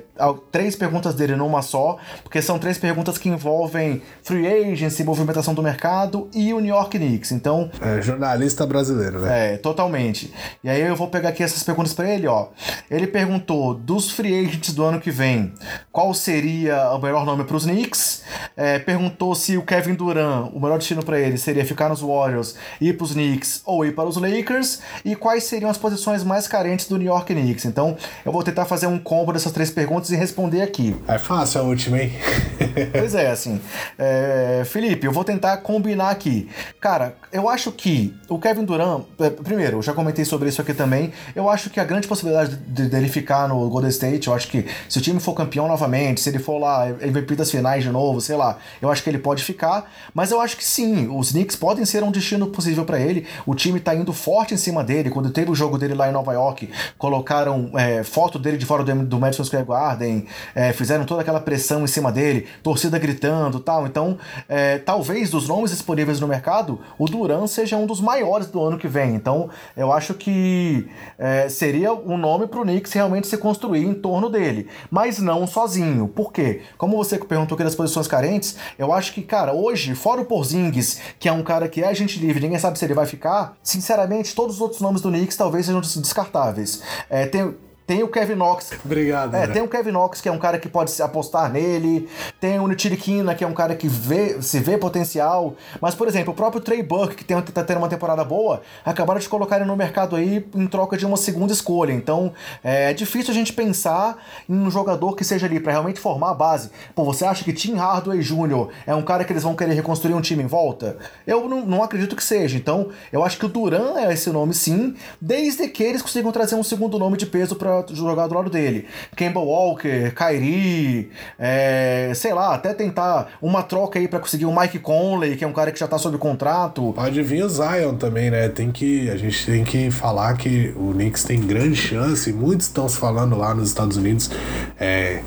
três perguntas dele numa só, porque são três perguntas que envolvem free agency, movimentação do mercado e o New York Knicks. Então. É, jornalista brasileiro, né? É, totalmente. E aí eu vou pegar aqui essas perguntas para ele, ó. Ele perguntou dos free agents do ano que vem, qual seria o melhor nome para os Knicks? É, perguntou se o Kevin Durant, o melhor destino para ele seria ficar nos Warriors, ir para os Knicks ou ir para os Lakers, e quais seriam as posições mais carentes do New York Knicks. Então, eu vou tentar fazer um combo dessas três perguntas e responder aqui. É fácil a última, hein? pois é, assim. É, Felipe, eu vou tentar combinar aqui. Cara, eu acho que o Kevin Durant, é, primeiro, eu já comentei sobre isso aqui também, eu acho que a grande possibilidade de, dele ficar no Golden State, eu acho que se o time for campeão novamente, se ele for lá MVP das finais de novo, sei lá, eu acho que ele pode ficar, mas eu acho que sim, os Knicks podem ser um destino possível para ele, o time tá indo forte em cima dele, quando teve o jogo dele lá em Nova York, colocaram é, foto dele de fora do, do Madison Square Garden, é, fizeram toda aquela pressão em cima dele, torcida gritando tal, então é, talvez dos nomes disponíveis no mercado, o Duran seja um dos maiores do ano que vem, então eu acho que é, seria um nome pro Knicks realmente se construir em torno dele, mas não sozinho, por quê? Como você perguntou aqui das posições carentes, eu acho que, cara, hoje, fora o Porzingis, que é um cara que é agente livre, ninguém sabe se ele vai ficar, sinceramente, todos os outros nomes do Knicks talvez sejam descartáveis. É, tem tem o Kevin Knox. Obrigado. É, tem o Kevin Knox, que é um cara que pode se apostar nele. Tem o Nitiriquina, que é um cara que vê, se vê potencial. Mas, por exemplo, o próprio Trey Burke, que tem, tá tendo uma temporada boa, acabaram de colocar ele no mercado aí em troca de uma segunda escolha. Então, é, é difícil a gente pensar em um jogador que seja ali para realmente formar a base. Pô, você acha que Tim Hardaway Jr. é um cara que eles vão querer reconstruir um time em volta? Eu não, não acredito que seja. Então, eu acho que o Duran é esse nome sim, desde que eles consigam trazer um segundo nome de peso para jogar do lado dele. Campbell Walker, Kyrie, é, sei lá, até tentar uma troca aí para conseguir o Mike Conley, que é um cara que já tá sob contrato. Pode vir o Zion também, né? Tem que, a gente tem que falar que o Knicks tem grande chance, muitos estão falando lá nos Estados Unidos é,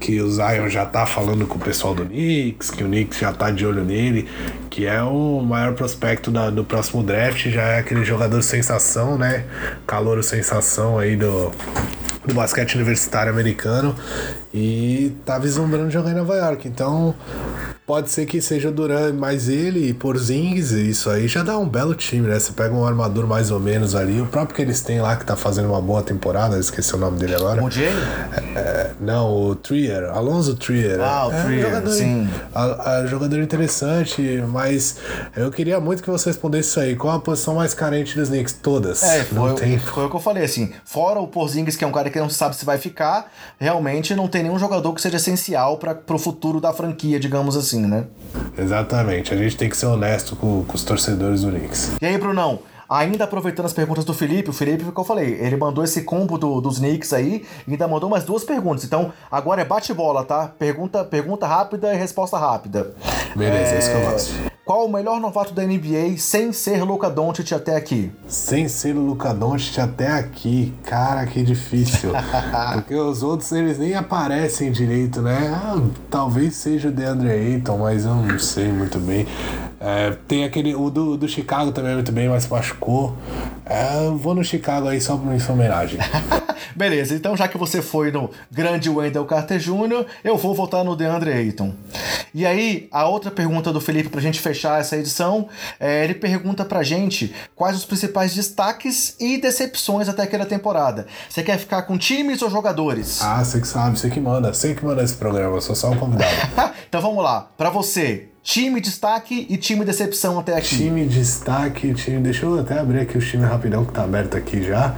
que o Zion já tá falando com o pessoal do Knicks, que o Knicks já tá de olho nele, que é o maior prospecto da, do próximo draft, já é aquele jogador sensação, né? Calouro sensação aí do, do basquete universitário americano e tá vislumbrando jogar em Nova York. Então, pode ser que seja Duran mais ele e Porzingis, isso aí já dá um belo time, né? Você pega um armador mais ou menos ali, o próprio que eles têm lá que tá fazendo uma boa temporada, esqueci o nome dele agora. O Jay? É, é, não, o Trier, Alonso Trier. Ah, o é, Trier, jogador, sim. A, a, jogador interessante, mas eu queria muito que você respondesse isso aí. Qual a posição mais carente dos Knicks? Todas. É, foi, não tem... foi o que eu falei, assim, fora o Porzingis, que é um cara que não sabe se vai ficar, realmente não tem nenhum jogador que seja essencial para o futuro da franquia, digamos assim, né? Exatamente. A gente tem que ser honesto com, com os torcedores do Knicks. E aí, Brunão? Ainda aproveitando as perguntas do Felipe, o Felipe, que eu falei, ele mandou esse combo do, dos Knicks aí e ainda mandou mais duas perguntas. Então, agora é bate-bola, tá? Pergunta, pergunta rápida e resposta rápida. Beleza, é isso que eu gosto. Qual o melhor novato da NBA sem ser Luca Doncic até aqui? Sem ser Luca Doncic até aqui. Cara, que difícil. Porque os outros, eles nem aparecem direito, né? Ah, talvez seja o DeAndre Ayton, mas eu não sei muito bem. É, tem aquele. O do, do Chicago também é muito bem, mas machucou. É, vou no Chicago aí só por homenagem. Beleza, então já que você foi no grande Wendell Carter Jr., eu vou votar no DeAndre Ayton. E aí, a outra pergunta do Felipe pra gente fechar essa edição, é, ele pergunta pra gente quais os principais destaques e decepções até aquela temporada. Você quer ficar com times ou jogadores? Ah, você que sabe, você que manda, você que manda esse programa, eu sou só um convidado. então vamos lá, pra você, Time destaque e time decepção até aqui. Time destaque, time. Deixa eu até abrir aqui o time rapidão que tá aberto aqui já.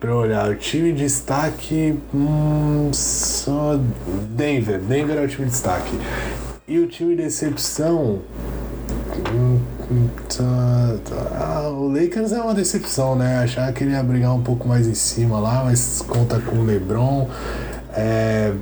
Pra eu olhar. O time destaque. Hum, só. Denver. Denver é o time destaque. E o time decepção. Tá, tá. Ah, o Lakers é uma decepção, né? Achar que ele ia brigar um pouco mais em cima lá, mas conta com o LeBron. É,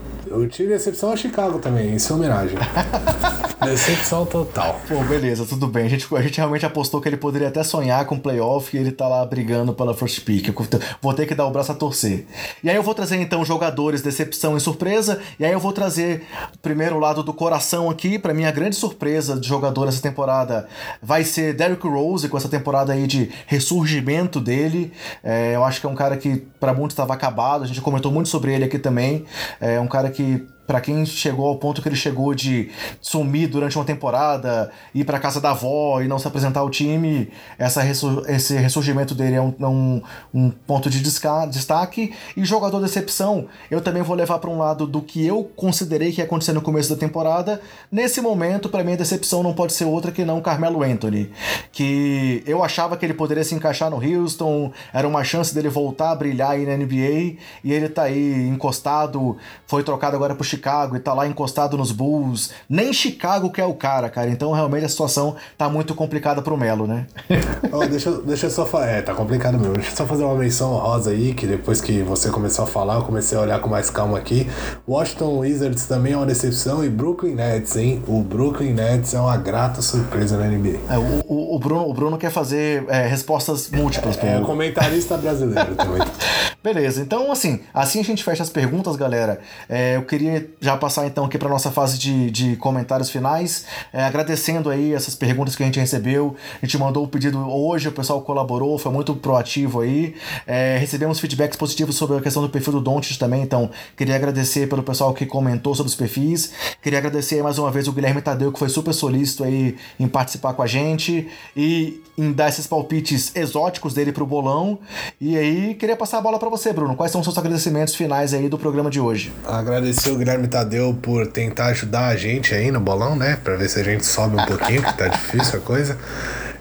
Time de decepção é Chicago também, isso é homenagem. decepção total. Pô, beleza, tudo bem. A gente, a gente realmente apostou que ele poderia até sonhar com playoff e ele tá lá brigando pela first pick. Eu vou ter que dar o braço a torcer. E aí eu vou trazer então jogadores decepção e surpresa. E aí eu vou trazer primeiro o lado do coração aqui. Para minha grande surpresa de jogador essa temporada vai ser Derrick Rose com essa temporada aí de ressurgimento dele. É, eu acho que é um cara que para muitos estava acabado. A gente comentou muito sobre ele aqui também. É um cara que такие para quem chegou ao ponto que ele chegou de sumir durante uma temporada, ir para casa da avó e não se apresentar ao time, essa esse ressurgimento dele é um, é um, um ponto de destaque. E jogador decepção, eu também vou levar para um lado do que eu considerei que ia acontecer no começo da temporada. Nesse momento, para mim, a decepção não pode ser outra que não Carmelo Anthony, que eu achava que ele poderia se encaixar no Houston, era uma chance dele voltar a brilhar aí na NBA, e ele tá aí encostado, foi trocado agora pro Chicago e tá lá encostado nos Bulls. Nem Chicago que é o cara, cara. Então realmente a situação tá muito complicada pro Melo, né? oh, deixa, deixa eu só falar. É, tá complicado mesmo. Deixa eu só fazer uma menção rosa aí, que depois que você começou a falar, eu comecei a olhar com mais calma aqui. Washington Wizards também é uma decepção e Brooklyn Nets, hein? O Brooklyn Nets é uma grata surpresa na NBA. É, o, o, o, Bruno, o Bruno quer fazer é, respostas múltiplas. É, é comentarista brasileiro também. Beleza, então assim, assim a gente fecha as perguntas, galera. É, eu queria já passar então aqui para nossa fase de, de comentários finais, é, agradecendo aí essas perguntas que a gente recebeu. A gente mandou o pedido hoje, o pessoal colaborou, foi muito proativo aí. É, recebemos feedbacks positivos sobre a questão do perfil do Dontes também, então queria agradecer pelo pessoal que comentou sobre os perfis. Queria agradecer mais uma vez o Guilherme Tadeu, que foi super solícito aí em participar com a gente e em dar esses palpites exóticos dele pro bolão. E aí, queria passar a bola para você, Bruno. Quais são os seus agradecimentos finais aí do programa de hoje? Agradecer o Guilherme Tadeu por tentar ajudar a gente aí no bolão, né? Pra ver se a gente sobe um pouquinho, que tá difícil a coisa.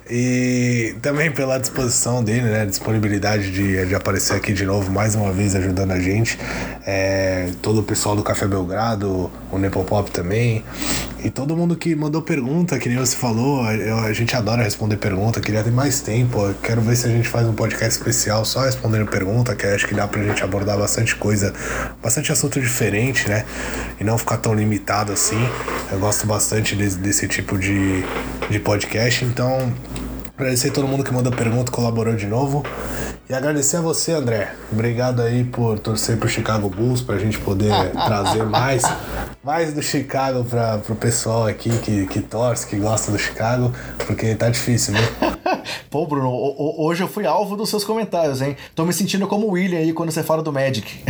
E também pela disposição dele, né? Disponibilidade de, de aparecer aqui de novo, mais uma vez ajudando a gente. É, todo o pessoal do Café Belgrado, o Nepopop também. E todo mundo que mandou pergunta, que nem você falou, a, gente adora responder pergunta, queria ter mais tempo. Eu quero ver se a gente faz um podcast especial só respondendo pergunta, que acho que dá pra gente abordar bastante coisa, bastante assunto diferente, né? E não ficar tão limitado assim. Eu gosto bastante desse, desse tipo de, de podcast, então Agradecer todo mundo que mandou pergunta, colaborou de novo. E agradecer a você, André. Obrigado aí por torcer pro Chicago Bulls, pra gente poder trazer mais, mais do Chicago pra, pro pessoal aqui que, que torce, que gosta do Chicago, porque tá difícil, né? Pô, Bruno, hoje eu fui alvo dos seus comentários, hein? Tô me sentindo como o William aí quando você fala do Magic.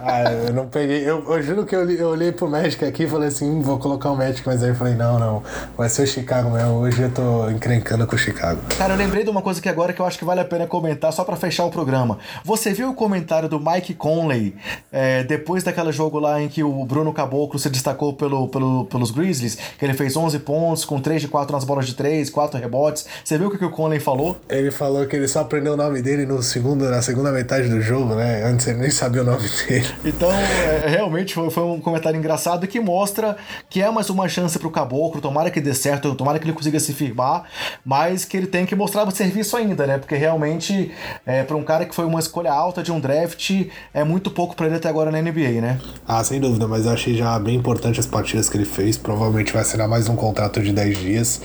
Ah, eu não peguei. Eu, eu juro que eu, eu olhei pro Magic aqui e falei assim: hum, vou colocar o Magic, mas aí eu falei: não, não, vai ser o Chicago mesmo. Hoje eu tô encrencando com o Chicago. Cara, eu lembrei de uma coisa que agora que eu acho que vale a pena comentar só para fechar o programa. Você viu o comentário do Mike Conley é, depois daquele jogo lá em que o Bruno Caboclo se destacou pelo, pelo, pelos Grizzlies, que ele fez 11 pontos com 3 de 4 nas bolas de 3, 4 rebotes. Você viu o que o Conley falou? Ele falou que ele só aprendeu o nome dele no segundo, na segunda metade do jogo, né? Antes ele nem sabia o nome dele. Então, é, realmente foi, foi, um comentário engraçado que mostra que é mais uma chance pro Caboclo. Tomara que dê certo, tomara que ele consiga se firmar, mas que ele tem que mostrar o serviço ainda, né? Porque realmente, é, para um cara que foi uma escolha alta de um draft, é muito pouco para ele até agora na NBA, né? Ah, sem dúvida, mas eu achei já bem importante as partidas que ele fez. Provavelmente vai assinar mais um contrato de 10 dias.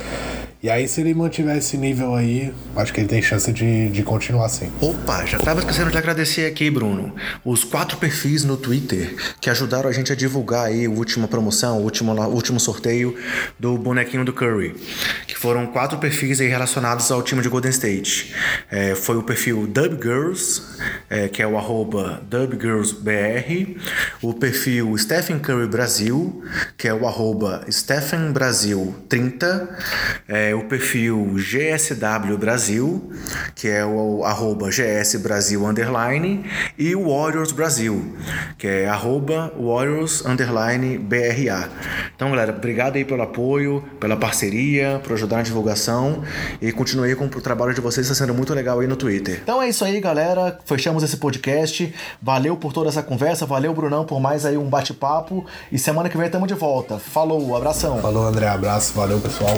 E aí, se ele mantiver esse nível aí, acho que ele tem chance de, de continuar assim. Opa, já tava esquecendo de agradecer aqui, Bruno, os quatro perfis no Twitter que ajudaram a gente a divulgar aí a última promoção, o último, último sorteio do bonequinho do Curry. Que foram quatro perfis aí relacionados ao time de Golden State. É, foi o perfil Dubgirls, é, que é o arroba DubGirlsBR, o perfil Stephen Curry Brasil, que é o arroba StephenBrasil30, é, o perfil GSW Brasil, que é o arroba GS Brasil underline, e o Warriors Brasil, que é arroba Warriors underline BRA. Então, galera, obrigado aí pelo apoio, pela parceria, por ajudar na divulgação e continue com o trabalho de vocês, está sendo muito legal aí no Twitter. Então é isso aí, galera. Fechamos esse podcast. Valeu por toda essa conversa, valeu, Brunão, por mais aí um bate-papo. E semana que vem estamos de volta. Falou, abração. Falou, André, abraço, valeu, pessoal.